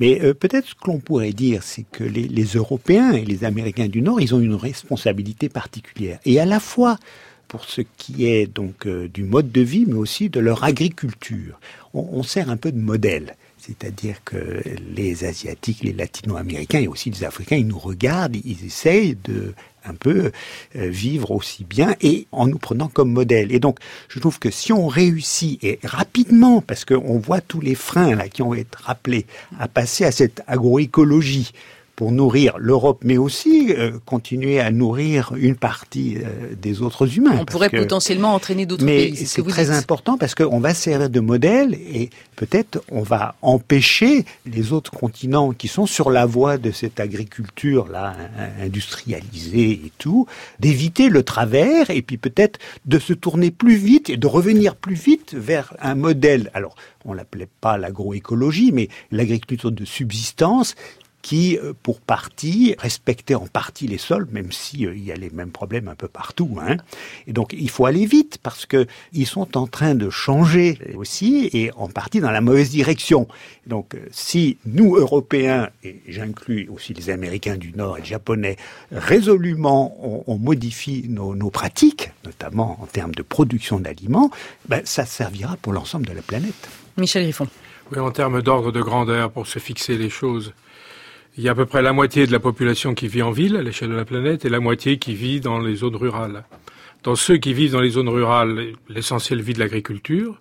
Mais euh, peut-être ce que l'on pourrait dire, c'est que les, Européens et les Américains du Nord, ils ont une responsabilité particulière. Et à la fois pour ce qui est donc euh, du mode de vie, mais aussi de leur agriculture. On sert un peu de modèle. C'est-à-dire que les Asiatiques, les Latino-Américains et aussi les Africains, ils nous regardent, ils essayent de un peu euh, vivre aussi bien et en nous prenant comme modèle. Et donc, je trouve que si on réussit et rapidement, parce qu'on voit tous les freins là qui ont été rappelés, à passer à cette agroécologie, pour nourrir l'Europe, mais aussi euh, continuer à nourrir une partie euh, des autres humains. On pourrait potentiellement entraîner d'autres pays. Mais c'est très important parce qu'on va servir de modèle et peut-être on va empêcher les autres continents qui sont sur la voie de cette agriculture là industrialisée et tout, d'éviter le travers et puis peut-être de se tourner plus vite et de revenir plus vite vers un modèle. Alors on l'appelait pas l'agroécologie, mais l'agriculture de subsistance qui, euh, pour partie, respectait en partie les sols, même s'il euh, y a les mêmes problèmes un peu partout. Hein. Et donc, il faut aller vite parce que ils sont en train de changer aussi et en partie dans la mauvaise direction. Donc, euh, si nous, Européens, et j'inclus aussi les Américains du Nord et les Japonais, résolument on, on modifie nos, nos, pratiques, notamment en termes de production d'aliments, ben, ça servira pour l'ensemble de la planète. Michel Griffon. Oui, en termes d'ordre de grandeur, pour se fixer les choses, il y a à peu près la moitié de la population qui vit en ville à l'échelle de la planète et la moitié qui vit dans les zones rurales. Dans ceux qui vivent dans les zones rurales, l'essentiel vit de l'agriculture.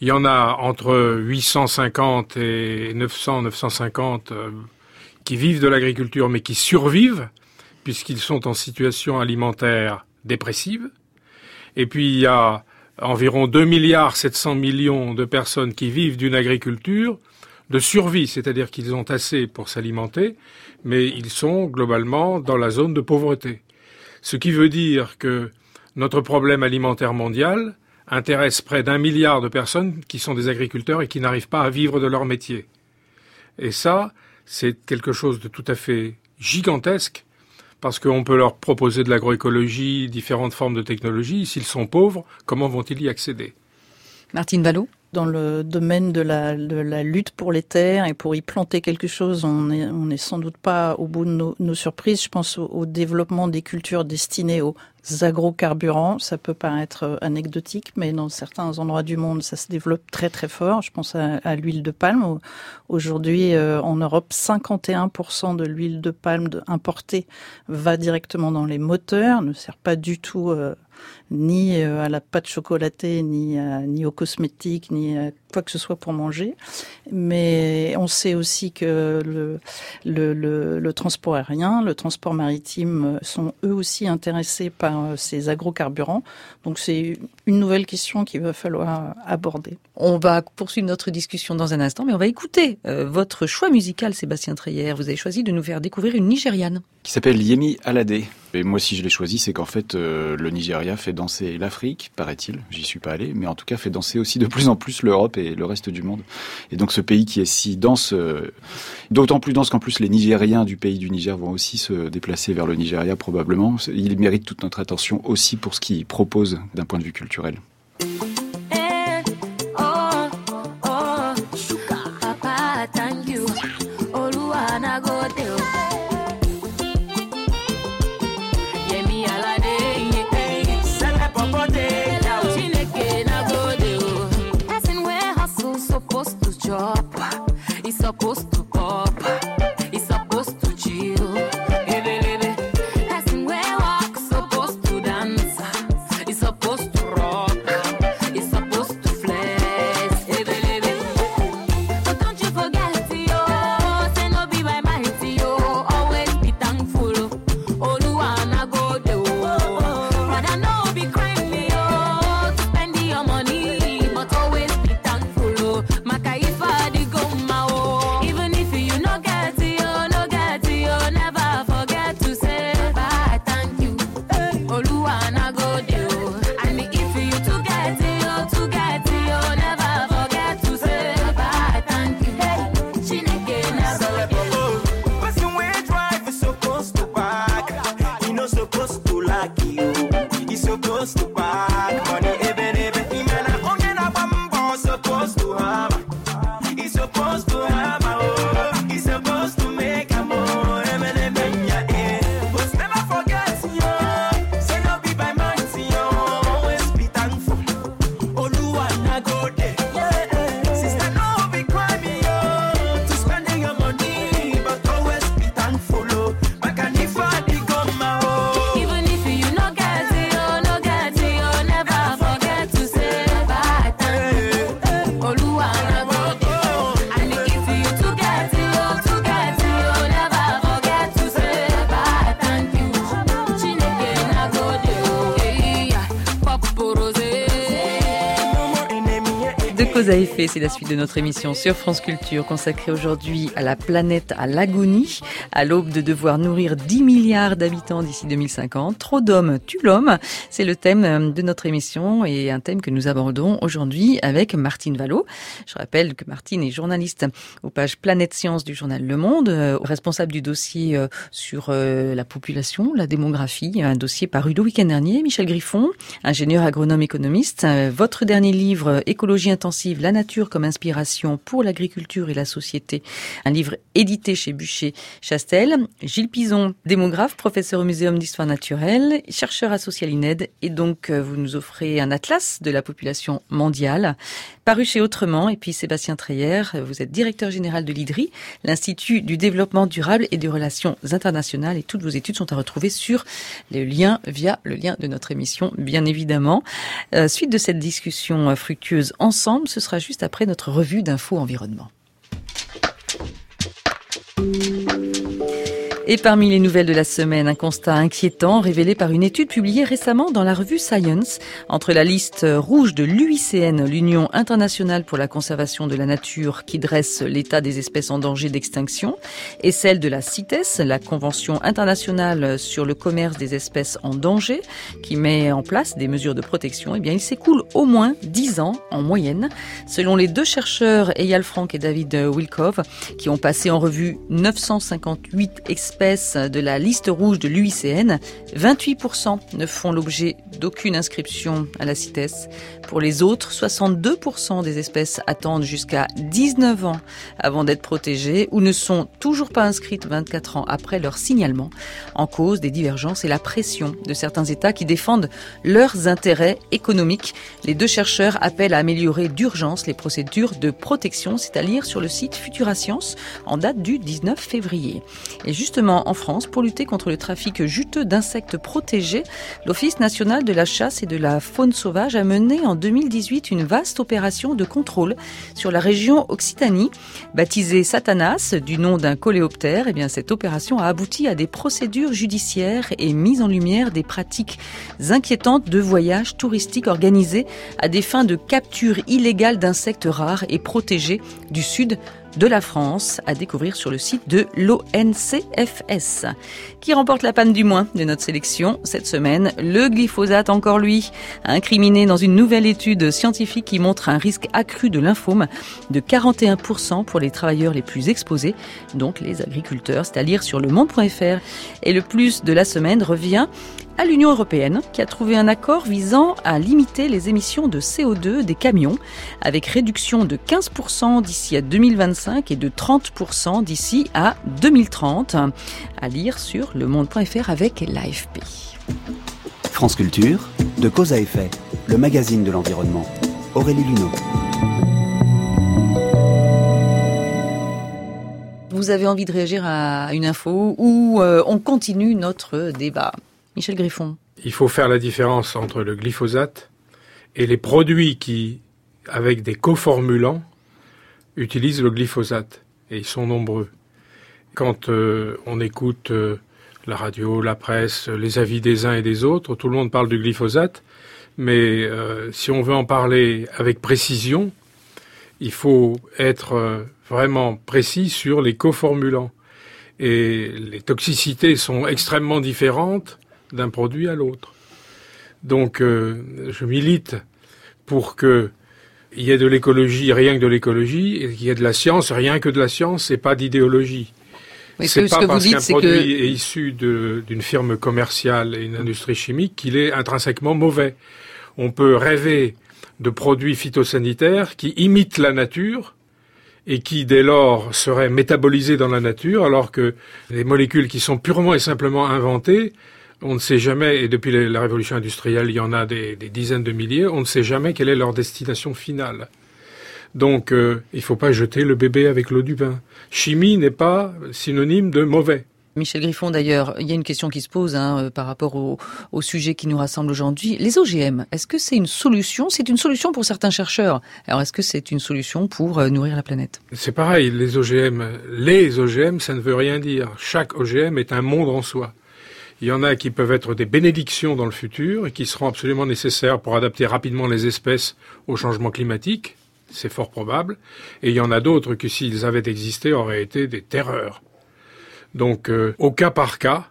Il y en a entre 850 et 900, 950 euh, qui vivent de l'agriculture mais qui survivent puisqu'ils sont en situation alimentaire dépressive. Et puis il y a environ 2 milliards 700 millions de personnes qui vivent d'une agriculture de survie, c'est-à-dire qu'ils ont assez pour s'alimenter, mais ils sont globalement dans la zone de pauvreté. Ce qui veut dire que notre problème alimentaire mondial intéresse près d'un milliard de personnes qui sont des agriculteurs et qui n'arrivent pas à vivre de leur métier. Et ça, c'est quelque chose de tout à fait gigantesque parce qu'on peut leur proposer de l'agroécologie, différentes formes de technologie. S'ils sont pauvres, comment vont-ils y accéder? Martine Ballot dans le domaine de la, lutte pour les terres et pour y planter quelque chose, on n'est sans doute pas au bout de nos, surprises. Je pense au, développement des cultures destinées aux agrocarburants. Ça peut paraître euh, anecdotique, mais dans certains endroits du monde, ça se développe très très fort. Je pense à, à l'huile de palme. Aujourd'hui, euh, en Europe, 51% de l'huile de palme importée va directement dans les moteurs, ne sert pas du tout euh, ni euh, à la pâte chocolatée, ni, ni aux cosmétiques, ni à quoi que ce soit pour manger. Mais on sait aussi que le, le, le, le transport aérien, le transport maritime euh, sont eux aussi intéressés par euh, ces agrocarburants. Donc c'est une nouvelle question qu'il va falloir aborder. On va poursuivre notre discussion dans un instant, mais on va écouter votre choix musical, Sébastien Treyer. Vous avez choisi de nous faire découvrir une Nigériane. Qui s'appelle Yemi Alade Et moi, si je l'ai choisi, c'est qu'en fait, euh, le Nigeria fait danser l'Afrique, paraît-il. J'y suis pas allé, mais en tout cas, fait danser aussi de plus en plus l'Europe et le reste du monde. Et donc, ce pays qui est si dense, euh, d'autant plus dense qu'en plus les Nigériens du pays du Niger vont aussi se déplacer vers le Nigeria probablement. Il mérite toute notre attention aussi pour ce qu'il propose d'un point de vue culturel. Cause à c'est la suite de notre émission sur France Culture consacrée aujourd'hui à la planète à l'agonie, à l'aube de devoir nourrir 10 milliards d'habitants d'ici 2050. Trop d'hommes tue l'homme, c'est le thème de notre émission et un thème que nous abordons aujourd'hui avec Martine Vallot. Je rappelle que Martine est journaliste aux pages Planète Science du journal Le Monde, euh, responsable du dossier euh, sur euh, la population, la démographie, un dossier paru le week-end dernier. Michel Griffon, ingénieur agronome économiste, votre dernier livre Écologie intensive la nature comme inspiration pour l'agriculture et la société, un livre édité chez Bûcher Chastel. Gilles Pison, démographe, professeur au Muséum d'histoire naturelle, chercheur associé à l'INED, et donc euh, vous nous offrez un atlas de la population mondiale, paru chez Autrement, et puis Sébastien Treyer, vous êtes directeur général de l'IDRI, l'Institut du développement durable et des relations internationales, et toutes vos études sont à retrouver sur le lien via le lien de notre émission, bien évidemment. Euh, suite de cette discussion fructueuse ensemble, ce sera juste après notre revue d'info environnement. Et parmi les nouvelles de la semaine, un constat inquiétant révélé par une étude publiée récemment dans la revue Science. Entre la liste rouge de l'UICN, l'Union internationale pour la conservation de la nature, qui dresse l'état des espèces en danger d'extinction, et celle de la CITES, la Convention internationale sur le commerce des espèces en danger, qui met en place des mesures de protection, eh bien, il s'écoule au moins 10 ans en moyenne. Selon les deux chercheurs, Eyal Frank et David Wilkov, qui ont passé en revue 958 espèces de la liste rouge de l'UICN, 28% ne font l'objet d'aucune inscription à la CITES. Pour les autres, 62% des espèces attendent jusqu'à 19 ans avant d'être protégées ou ne sont toujours pas inscrites 24 ans après leur signalement. En cause des divergences et la pression de certains États qui défendent leurs intérêts économiques. Les deux chercheurs appellent à améliorer d'urgence les procédures de protection, c'est à lire sur le site Futura Science en date du 19 février. Et justement, en France, pour lutter contre le trafic juteux d'insectes protégés, l'Office national de la chasse et de la faune sauvage a mené en 2018 une vaste opération de contrôle sur la région Occitanie, baptisée Satanas du nom d'un coléoptère. Eh bien, cette opération a abouti à des procédures judiciaires et mise en lumière des pratiques inquiétantes de voyages touristiques organisés à des fins de capture illégale d'insectes rares et protégés du sud de la France à découvrir sur le site de l'ONCFS. Qui remporte la panne du moins de notre sélection cette semaine? Le glyphosate encore lui, incriminé dans une nouvelle étude scientifique qui montre un risque accru de lymphome de 41% pour les travailleurs les plus exposés, donc les agriculteurs, c'est à dire sur le monde.fr. Et le plus de la semaine revient à l'Union européenne qui a trouvé un accord visant à limiter les émissions de CO2 des camions avec réduction de 15% d'ici à 2025 et de 30% d'ici à 2030. À lire sur lemonde.fr avec l'AFP. France Culture, de cause à effet, le magazine de l'environnement. Aurélie Luneau. Vous avez envie de réagir à une info ou euh, on continue notre débat? Michel Griffon. Il faut faire la différence entre le glyphosate et les produits qui, avec des coformulants, utilisent le glyphosate. Et ils sont nombreux. Quand euh, on écoute euh, la radio, la presse, les avis des uns et des autres, tout le monde parle du glyphosate. Mais euh, si on veut en parler avec précision, il faut être vraiment précis sur les coformulants. Et les toxicités sont extrêmement différentes d'un produit à l'autre. Donc euh, je milite pour que il y ait de l'écologie, rien que de l'écologie, et qu'il y ait de la science, rien que de la science, et pas d'idéologie. Oui, c'est pas parce qu'un produit que... est issu d'une firme commerciale et une industrie chimique qu'il est intrinsèquement mauvais. On peut rêver de produits phytosanitaires qui imitent la nature et qui dès lors seraient métabolisés dans la nature, alors que les molécules qui sont purement et simplement inventées on ne sait jamais, et depuis la révolution industrielle, il y en a des, dizaines de milliers, on ne sait jamais quelle est leur destination finale. Donc, euh, il ne faut pas jeter le bébé avec l'eau du bain. Chimie n'est pas synonyme de mauvais. Michel Griffon, d'ailleurs, il y a une question qui se pose hein, euh, par rapport au, au, sujet qui nous rassemble aujourd'hui. Les OGM, est-ce que c'est une solution? C'est une solution pour certains chercheurs. Alors, est-ce que c'est une solution pour euh, nourrir la planète? C'est pareil, les OGM. Les OGM, ça ne veut rien dire. Chaque OGM est un monde en soi. Il y en a qui peuvent être des bénédictions dans le futur et qui seront absolument nécessaires pour adapter rapidement les espèces au changement climatique. C'est fort probable. Et il y en a d'autres qui, s'ils avaient existé, auraient été des terreurs. Donc, euh, au cas par cas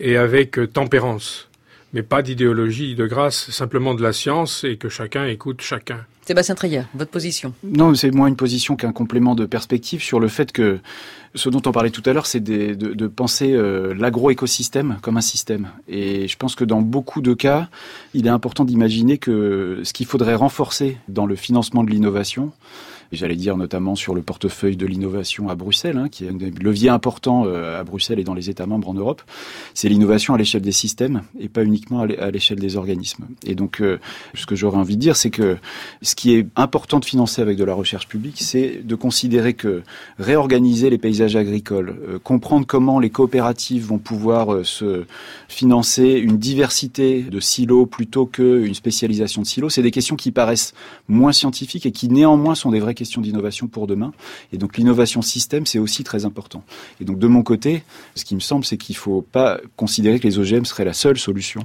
et avec euh, tempérance. Mais pas d'idéologie de grâce, simplement de la science et que chacun écoute chacun. Sébastien Treyer, votre position Non, c'est moins une position qu'un complément de perspective sur le fait que ce dont on parlait tout à l'heure, c'est de, penser euh, l'agroécosystème comme un système. Et je pense que dans beaucoup de cas, il est important d'imaginer que ce qu'il faudrait renforcer dans le financement de l'innovation, j'allais dire notamment sur le portefeuille de l'innovation à Bruxelles, hein, qui est un levier important euh, à Bruxelles et dans les États membres en Europe, c'est l'innovation à l'échelle des systèmes et pas uniquement à l'échelle des organismes. Et donc, euh, ce que j'aurais envie de dire, c'est que ce qui est important de financer avec de la recherche publique, c'est de considérer que réorganiser les paysages agricoles, euh, comprendre comment les coopératives vont pouvoir se financer une diversité de silos plutôt qu'une spécialisation de silos, c'est des questions qui paraissent moins scientifiques et qui néanmoins sont des vraies questions question d'innovation pour demain. Et donc l'innovation système, c'est aussi très important. Et donc de mon côté, ce qui me semble, c'est qu'il ne faut pas considérer que les OGM seraient la seule solution,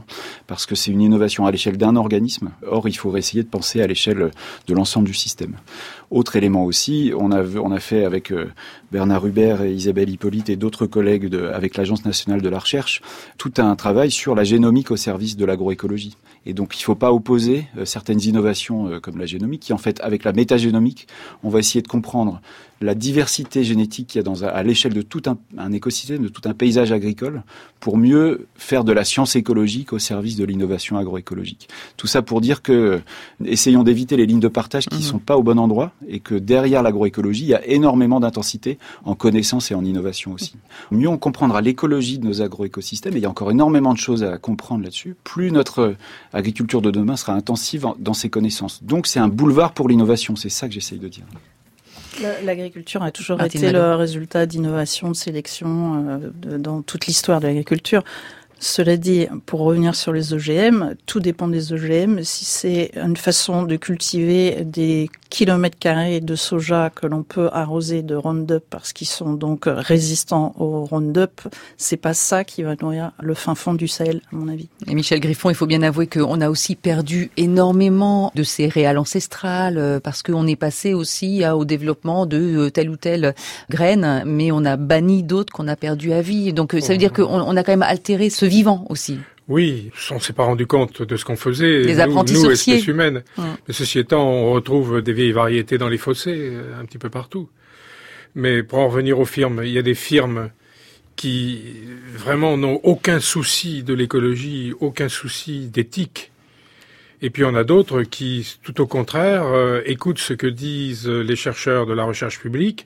parce que c'est une innovation à l'échelle d'un organisme. Or, il faudrait essayer de penser à l'échelle de l'ensemble du système. Autre élément aussi, on a, on a fait avec euh, Bernard Hubert et Isabelle Hippolyte et d'autres collègues avec l'Agence nationale de la recherche, tout un travail sur la génomique au service de l'agroécologie. Et donc, il ne faut pas opposer euh, certaines innovations euh, comme la génomique, qui en fait, avec la métagénomique, on va essayer de comprendre la diversité génétique qu'il y a dans, à l'échelle de tout un, écosystème, de tout un paysage agricole, pour mieux faire de la science écologique au service de l'innovation agroécologique. Tout ça pour dire que essayons d'éviter les lignes de partage qui ne mmh. sont pas au bon endroit et que derrière l'agroécologie, il y a énormément d'intensité en connaissance et en innovation aussi. Mieux on comprendra l'écologie de nos agroécosystèmes, et il y a encore énormément de choses à comprendre là-dessus, plus notre agriculture de demain sera intensive dans ses connaissances. Donc c'est un boulevard pour l'innovation, c'est ça que j'essaye de dire. L'agriculture a toujours été le résultat d'innovation, de sélection euh, dans toute l'histoire de l'agriculture. Cela dit, pour revenir sur les OGM, tout dépend des OGM. Si c'est une façon de cultiver des kilomètres carrés de soja que l'on peut arroser de Roundup parce qu'ils sont donc résistants au Roundup, c'est pas ça qui va nourrir le fin fond du Sahel, à mon avis. Et Michel Griffon, il faut bien avouer qu'on a aussi perdu énormément de céréales ancestrales euh, parce qu'on est passé aussi au développement de euh, telle ou telle graine, mais on a banni d'autres qu'on a perdu à vie. Donc ça veut dire qu'on on a quand même altéré ce vivant aussi. Oui, on s'est pas rendu compte de ce qu'on faisait, Les nous, nous espèces humaines. Hum. Mais ceci étant, on retrouve des vieilles variétés dans les fossés, euh, un petit peu partout. Mais pour en revenir aux firmes, il y a des firmes qui vraiment n'ont aucun souci de l'écologie, aucun souci d'éthique. Et puis on a d'autres qui, tout au contraire, euh, écoutent ce que disent les chercheurs de la recherche publique.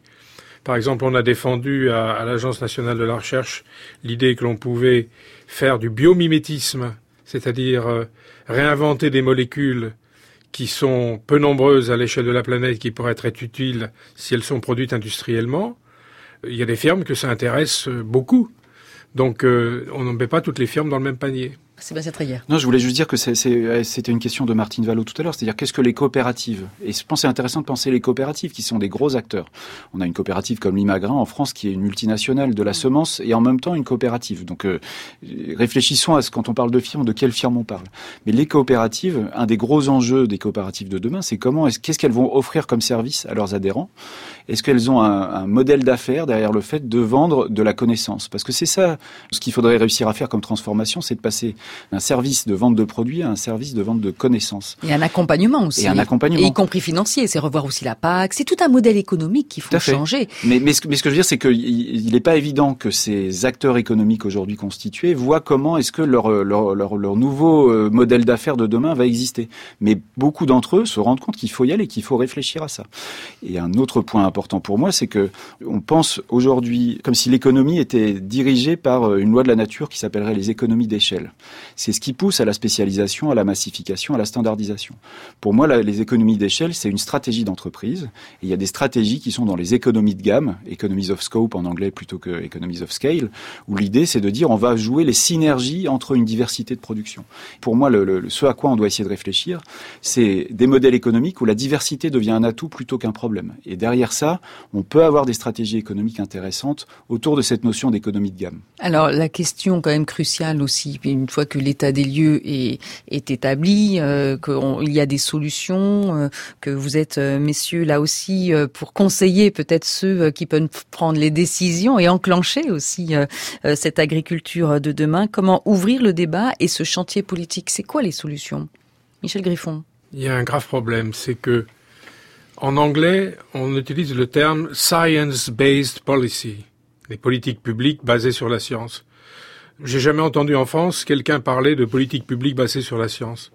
Par exemple, on a défendu à, à l'Agence nationale de la recherche l'idée que l'on pouvait faire du biomimétisme, c'est-à-dire euh, réinventer des molécules qui sont peu nombreuses à l'échelle de la planète, qui pourraient être utiles si elles sont produites industriellement. Il y a des firmes que ça intéresse beaucoup. Donc euh, on ne met pas toutes les firmes dans le même panier. Treyer. Non, je voulais juste dire que c'était une question de Martine Vallot tout à l'heure, c'est-à-dire qu'est-ce que les coopératives? Et je pense c'est intéressant de penser les coopératives qui sont des gros acteurs. On a une coopérative comme Limagrin en France qui est une multinationale de la semence et en même temps une coopérative. Donc euh, réfléchissons à ce quand on parle de firmes, de quelle firme on parle. Mais les coopératives, un des gros enjeux des coopératives de demain, c'est comment, qu'est-ce qu'elles vont offrir comme service à leurs adhérents? Est-ce qu'elles ont un, un modèle d'affaires derrière le fait de vendre de la connaissance? Parce que c'est ça ce qu'il faudrait réussir à faire comme transformation, c'est de passer d'un service de vente de produits à un service de vente de connaissances. Et un accompagnement aussi. Et un accompagnement. Et y compris financier, c'est revoir aussi la PAC. C'est tout un modèle économique qu'il faut changer. Mais, mais, ce, mais ce que je veux dire, c'est qu'il n'est pas évident que ces acteurs économiques aujourd'hui constitués voient comment est-ce que leur, leur, leur, leur nouveau euh, modèle d'affaires de demain va exister. Mais beaucoup d'entre eux se rendent compte qu'il faut y aller, qu'il faut réfléchir à ça. Et un autre point important pour moi, c'est que on pense aujourd'hui comme si l'économie était dirigée par euh, une loi de la nature qui s'appellerait les économies d'échelle. C'est ce qui pousse à la spécialisation, à la massification, à la standardisation. Pour moi, les économies d'échelle, c'est une stratégie d'entreprise. Il y a des stratégies qui sont dans les économies de gamme, economies of scope en anglais plutôt que economies of scale, où l'idée c'est de dire on va jouer les synergies entre une diversité de production. Pour moi, ce à quoi on doit essayer de réfléchir, c'est des modèles économiques où la diversité devient un atout plutôt qu'un problème. Et derrière ça, on peut avoir des stratégies économiques intéressantes autour de cette notion d'économie de gamme. Alors la question quand même cruciale aussi, une fois que l'état des lieux est, établi, euh, qu'il y a des solutions, euh, que vous êtes, euh, messieurs, là aussi pour conseiller peut-être ceux qui peuvent prendre les décisions et enclencher aussi cette agriculture de demain. Comment ouvrir le débat et ce chantier politique C'est quoi les solutions? Michel Griffon. Il y a un grave problème, c'est que en anglais, on utilise le terme science-based policy, les politiques publiques basées sur la science. J'ai jamais entendu en France quelqu'un parler de politique publique basée sur la science.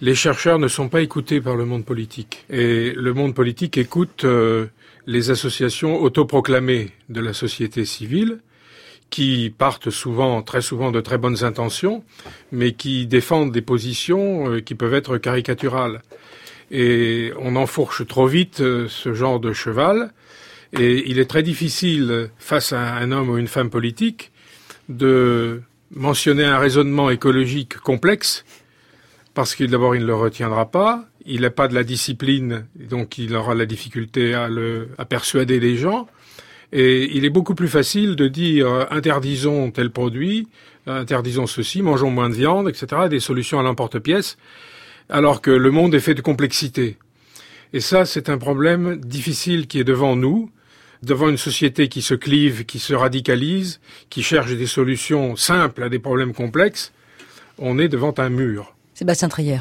Les chercheurs ne sont pas écoutés par le monde politique. Et le monde politique écoute euh, les associations autoproclamées de la société civile, qui partent souvent, très souvent, de très bonnes intentions, mais qui défendent des positions euh, qui peuvent être caricaturales. Et on enfourche trop vite euh, ce genre de cheval, et il est très difficile, face à un homme ou une femme politique, de mentionner un raisonnement écologique complexe, parce qu'il d'abord il ne le retiendra pas, il n'a pas de la discipline, donc il aura la difficulté à, persuader les gens, et il est beaucoup plus facile de dire euh, interdisons tel produit, interdisons ceci, mangeons moins de viande, etc., des solutions à l'emporte-pièce, alors que le monde est fait de complexité. Et ça, c'est un problème difficile qui est devant nous, devant une société qui se clive, qui se radicalise, qui cherche des solutions simples à des problèmes complexes. On est devant un mur. Sébastien Treyer.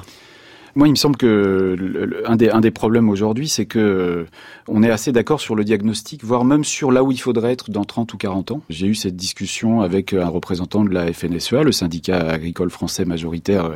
Moi, il me semble que des, problèmes aujourd'hui, c'est que on est assez d'accord sur le diagnostic, voire même sur là où il faudrait être dans 30 ou 40 ans. J'ai eu cette discussion avec un représentant de la FNSEA, le syndicat agricole français majoritaire euh,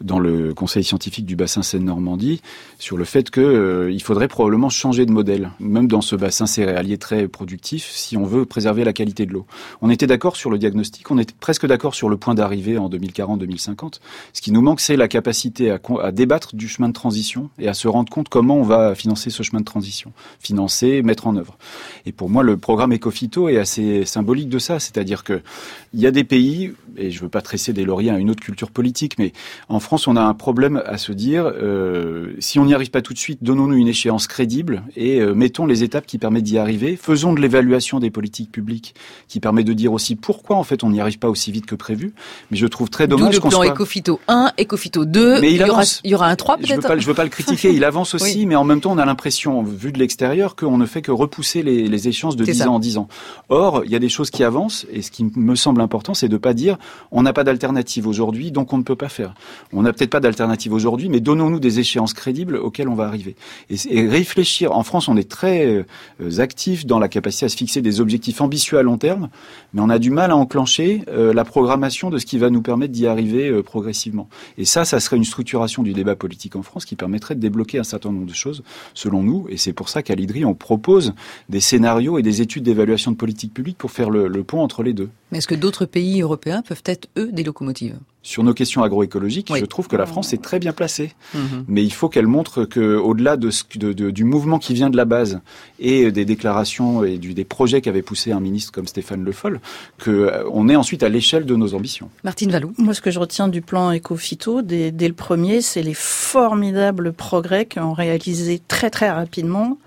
dans le conseil scientifique du bassin Seine-Normandie, sur le fait qu'il euh, faudrait probablement changer de modèle, même dans ce bassin céréalier très productif, si on veut préserver la qualité de l'eau. On était d'accord sur le diagnostic, on était presque d'accord sur le point d'arrivée en 2040-2050. Ce qui nous manque, c'est la capacité à, à débattre du chemin de transition et à se rendre compte comment on va financer ce chemin de transition, financer, mettre en œuvre. Et pour moi, le programme Ecofito est assez symbolique de ça, c'est-à-dire que il y a des pays, et je veux pas tresser des lauriers à une autre culture politique, mais en France, on a un problème à se dire, euh, si on n'y arrive pas tout de suite, donnons-nous une échéance crédible et euh, mettons les étapes qui permettent d'y arriver. Faisons de l'évaluation des politiques publiques qui permet de dire aussi pourquoi en fait on n'y arrive pas aussi vite que prévu. Mais je trouve très dommage qu'on soit... Ecofito 1, Ecofito 2, mais il, y, aura, il y aura un 3 peut-être Je veux je veux pas le critiquer, il avance aussi, mais en même temps on a l'impression, vu de l'extérieur, qu'on ne fait que repousser les, les échéances de 10 ans en 10 ans. Or, il y a des choses qui avancent et ce qui me semble important, c'est de pas dire on n'a pas d'alternative aujourd'hui, donc on ne peut pas faire. On n'a peut-être pas d'alternative aujourd'hui, mais donnons-nous des échéances crédibles auxquelles on va arriver. Et, et réfléchir. En France, on est très euh, actif dans la capacité à se fixer des objectifs ambitieux à long terme, mais on a du mal à enclencher euh, la programmation de ce qui va nous permettre d'y arriver euh, progressivement. Et ça, ça serait une structuration du débat politique en France qui permettrait de débloquer un certain nombre de choses, selon nous. Et c'est pour ça qu'à l'IDRI, on propose des scénarios et des études d'évaluation de politique publique pour faire le, le pont entre les deux. Mais est-ce que d'autres pays européens peuvent être, eux, des locomotives? Sur nos questions agroécologiques, je trouve que la France est très bien placée. Mhm. Mais il faut qu'elle montre que, au-delà de, de, de, du mouvement qui vient de la base et des déclarations et du, des projets qu'avait poussé un ministre comme Stéphane Le Foll, qu'on euh, est ensuite à l'échelle de nos ambitions. Martine Vallou. Moi, ce que je retiens du plan Ecofito, dès, dès le premier, c'est les formidables progrès ont réalisé très très rapidement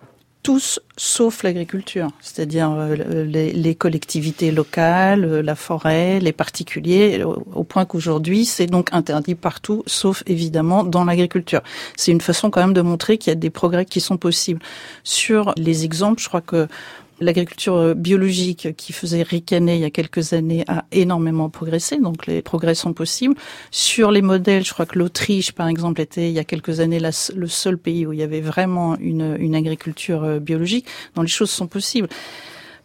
tous sauf l'agriculture, c'est-à-dire euh, les, collectivités locales, euh, la forêt, les particuliers, au point qu'aujourd'hui c'est donc interdit partout, sauf évidemment dans l'agriculture. C'est une façon quand même de montrer qu'il y a des progrès qui sont possibles. Sur les exemples, je crois que L'agriculture euh, biologique qui faisait ricaner il y a quelques années a énormément progressé, donc les progrès sont possibles. Sur les modèles, je crois que l'Autriche, par exemple, était il y a quelques années le seul pays où il y avait vraiment une, une agriculture biologique, donc les choses sont possibles.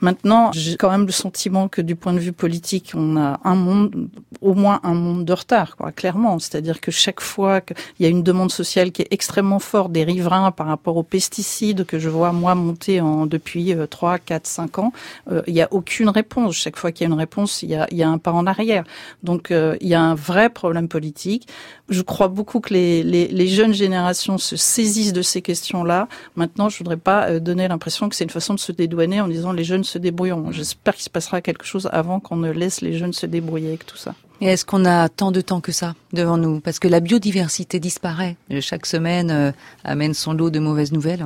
Maintenant, j'ai quand même le sentiment que du point de vue politique, on a un monde, au moins un monde de retard, quoi, clairement. C'est-à-dire que chaque fois qu'il y a une demande sociale qui est extrêmement forte des riverains par rapport aux pesticides que je vois moi monter en, depuis 3, 4, 5 ans, euh, il n'y a aucune réponse. Chaque fois qu'il y a une réponse, il y a, y a un pas en arrière. Donc euh, il y a un vrai problème politique. Je crois beaucoup que les, les, les jeunes générations se saisissent de ces questions-là. Maintenant, je voudrais pas euh, donner l'impression que c'est une façon de se dédouaner en disant les jeunes se débrouilleront. J'espère qu'il se passera quelque chose avant qu'on ne laisse les jeunes se débrouiller avec tout ça. Et est-ce qu'on a tant de temps que ça devant nous? Parce que la biodiversité disparaît. Chaque semaine euh, amène son lot de mauvaises nouvelles.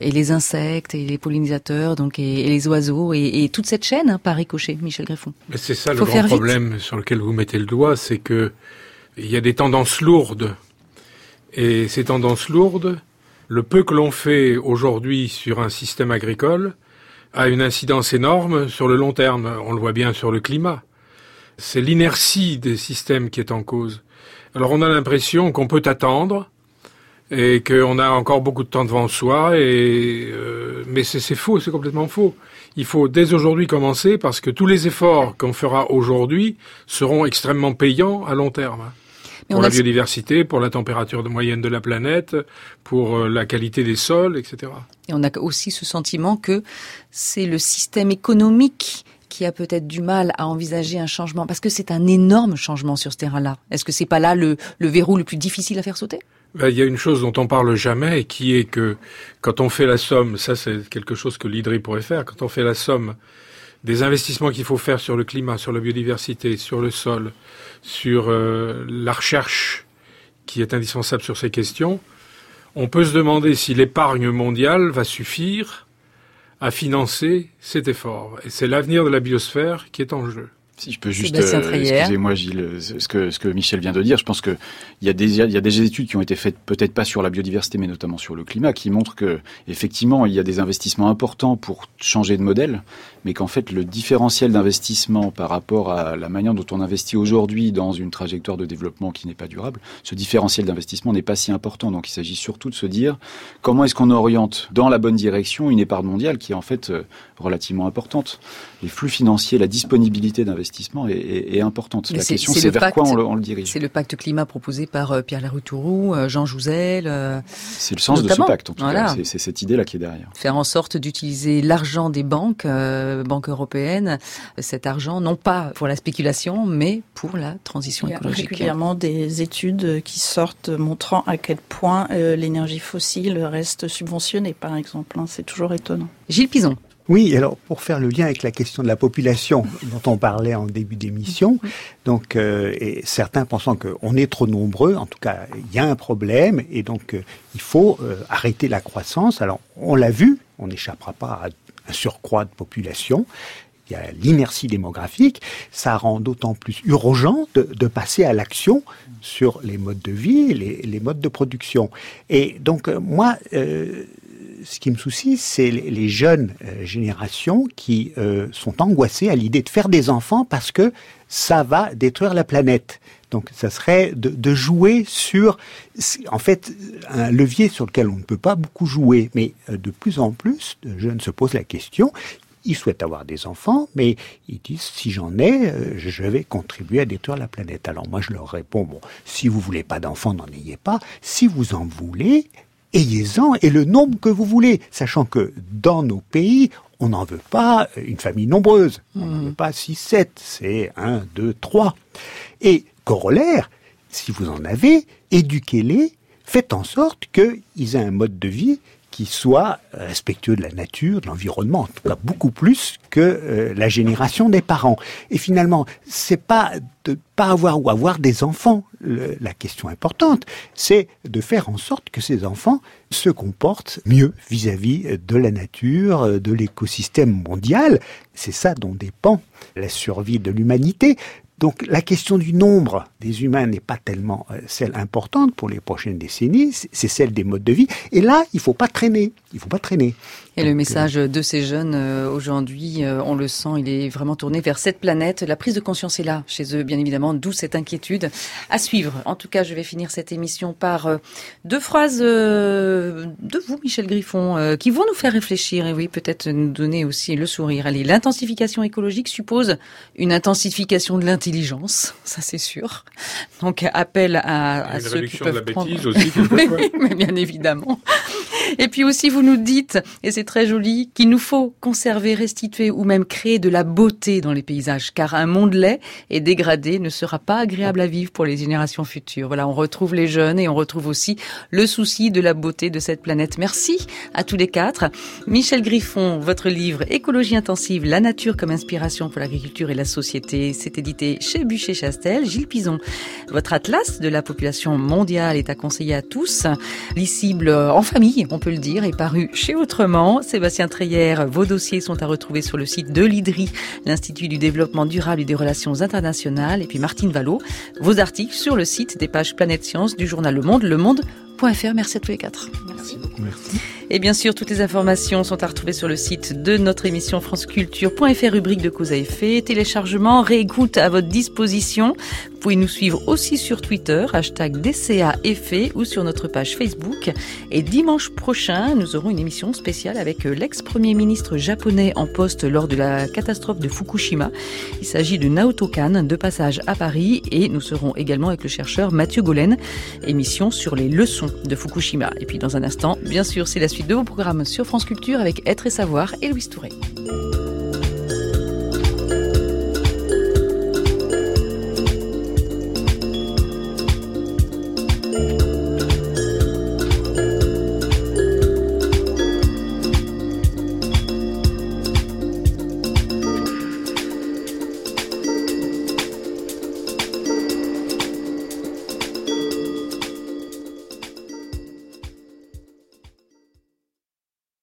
Et les insectes, et les pollinisateurs, donc et, les oiseaux, et, toute cette chaîne hein, par ricochet, Michel Greffon. Mais c'est ça le grand problème sur lequel vous mettez le doigt, c'est que il y a des tendances lourdes. Et ces tendances lourdes, le peu que l'on fait aujourd'hui sur un système agricole, a une incidence énorme sur le long terme. On le voit bien sur le climat. C'est l'inertie des systèmes qui est en cause. Alors on a l'impression qu'on peut attendre et qu'on a encore beaucoup de temps devant soi. Et euh, mais c'est faux, c'est complètement faux. Il faut dès aujourd'hui commencer parce que tous les efforts qu'on fera aujourd'hui seront extrêmement payants à long terme pour la biodiversité, pour la température moyenne de la planète, pour euh, la qualité des sols, etc. Et on a aussi ce sentiment que c'est le système économique qui a peut-être du mal à envisager un changement Parce que c'est un énorme changement sur ce terrain-là. Est-ce que c'est pas là le, verrou le plus difficile à faire sauter? Ben, Il y a une chose dont on parle jamais, qui est que quand on fait la somme, ça c'est quelque chose que l'IDRI pourrait faire, quand on fait la somme des investissements qu'il faut faire sur le climat, sur la biodiversité, sur le sol, sur euh, la recherche qui est indispensable sur ces questions, on peut se demander si l'épargne mondiale va suffire à financer cet effort. Et c'est l'avenir de la biosphère qui est en jeu. Si je peux juste, euh, excusez-moi Gilles, ce que, ce que Michel vient de dire, je pense qu'il y, a des, il y a des études qui ont été faites, peut-être pas sur la biodiversité, mais notamment sur le climat, qui montrent que effectivement il y a des investissements importants pour changer de modèle, mais qu'en fait le différentiel d'investissement par rapport à la manière dont on investit aujourd'hui dans une trajectoire de développement qui n'est pas durable, ce différentiel d'investissement n'est pas si important. Donc il s'agit surtout de se dire comment est-ce qu'on oriente dans la bonne direction une épargne mondiale qui est en fait euh, relativement importante? Les flux financiers, la disponibilité d'investissement est, importante. La question, c'est vers quoi on le, dirige. C'est le pacte climat proposé par Pierre Laroutourou, Jean Jouzel. c'est le sens de ce pacte, en tout cas. C'est cette idée-là qui est derrière. Faire en sorte d'utiliser l'argent des banques, banques européennes, cet argent, non pas pour la spéculation, mais pour la transition écologique. Il y a régulièrement des études qui sortent montrant à quel point l'énergie fossile reste subventionnée, par exemple. Hein. C'est toujours étonnant. Gilles Pison. Oui, alors pour faire le lien avec la question de la population dont on parlait en début d'émission, donc euh, et certains pensant qu'on est trop nombreux, en tout cas il y a un problème et donc euh, il faut euh, arrêter la croissance. Alors on l'a vu, on n'échappera pas à un surcroît de population. Il y a l'inertie démographique, ça rend d'autant plus urgent de, passer à l'action sur les modes de vie, les, les modes de production. Et donc moi, ce qui me soucie, c'est les jeunes euh, générations qui euh, sont angoissées à l'idée de faire des enfants parce que ça va détruire la planète. Donc, ça serait de, jouer sur, en fait, un levier sur lequel on ne peut pas beaucoup jouer. Mais euh, de plus en plus de jeunes se posent la question. Ils souhaitent avoir des enfants, mais ils disent si j'en ai, je vais contribuer à détruire la planète. Alors moi, je leur réponds bon, si vous voulez pas d'enfants, n'en ayez pas. Si vous en voulez, ayez-en et le nombre que vous voulez, sachant que dans nos pays, on n'en veut pas une famille nombreuse. On n'en veut pas 6, 7, c'est 1, 2, 3. Et corollaire, si vous en avez, éduquez-les, faites en sorte qu'ils aient un mode de vie qui soit respectueux de la nature, de l'environnement, en tout cas beaucoup plus que euh, la génération des parents. Et finalement, c'est pas de pas avoir ou avoir des enfants. la question importante, c'est de faire en sorte que ces enfants se comportent mieux vis-à-vis de la nature, de l'écosystème mondial. C'est ça dont dépend la survie de l'humanité. Donc la question du nombre des humains n'est pas tellement euh, celle importante pour les prochaines décennies, c'est celle des modes de vie. Et là, il faut pas traîner. Il faut pas traîner. Et le message de ces jeunes euh, aujourd'hui, euh, on le sent, il est vraiment tourné vers cette planète. La prise de conscience est là chez eux, bien évidemment, d'où cette inquiétude à suivre. En tout cas, je vais finir cette émission par euh, deux phrases de vous, Michel Griffon, qui vont nous faire réfléchir et oui, peut-être nous donner aussi le sourire. Allez, l'intensification écologique suppose une intensification de l'intelligence, ça c'est sûr. Donc appel à, à ceux qui peuvent de la bêtise aussi. oui, mais bien évidemment. Et puis aussi, vous nous dites, et c'est très joli, qu'il nous faut conserver, restituer ou même créer de la beauté dans les paysages, car un monde laid et dégradé ne sera pas agréable à vivre pour les générations futures. Voilà, on retrouve les jeunes et on retrouve aussi le souci de la beauté de cette planète. Merci à tous les quatre. Michel Griffon, votre livre Écologie intensive, la nature comme inspiration pour l'agriculture et la société, c'est édité chez Bûcher-Chastel. Gilles Pison, votre atlas de la population mondiale est à conseiller à tous, lisible en famille, on peut le dire, est paru chez Autrement. Sébastien Treyer, vos dossiers sont à retrouver sur le site de l'IDRI, l'Institut du développement durable et des relations internationales. Et puis Martine Vallot, vos articles sur le site des pages Planète Science du journal Le Monde, lemonde.fr. Merci à tous les quatre. Merci beaucoup. Merci. Et bien sûr, toutes les informations sont à retrouver sur le site de notre émission franceculture.fr, rubrique de cause à effet, téléchargement, réécoute à votre disposition. Vous pouvez nous suivre aussi sur Twitter, hashtag ou sur notre page Facebook. Et dimanche prochain, nous aurons une émission spéciale avec l'ex-premier ministre japonais en poste lors de la catastrophe de Fukushima. Il s'agit de Naoto Kan, de passage à Paris, et nous serons également avec le chercheur Mathieu Golen, émission sur les leçons de Fukushima. Et puis dans un instant, bien sûr, c'est la suite de vos programmes sur France Culture avec Être et Savoir et Louis Touré.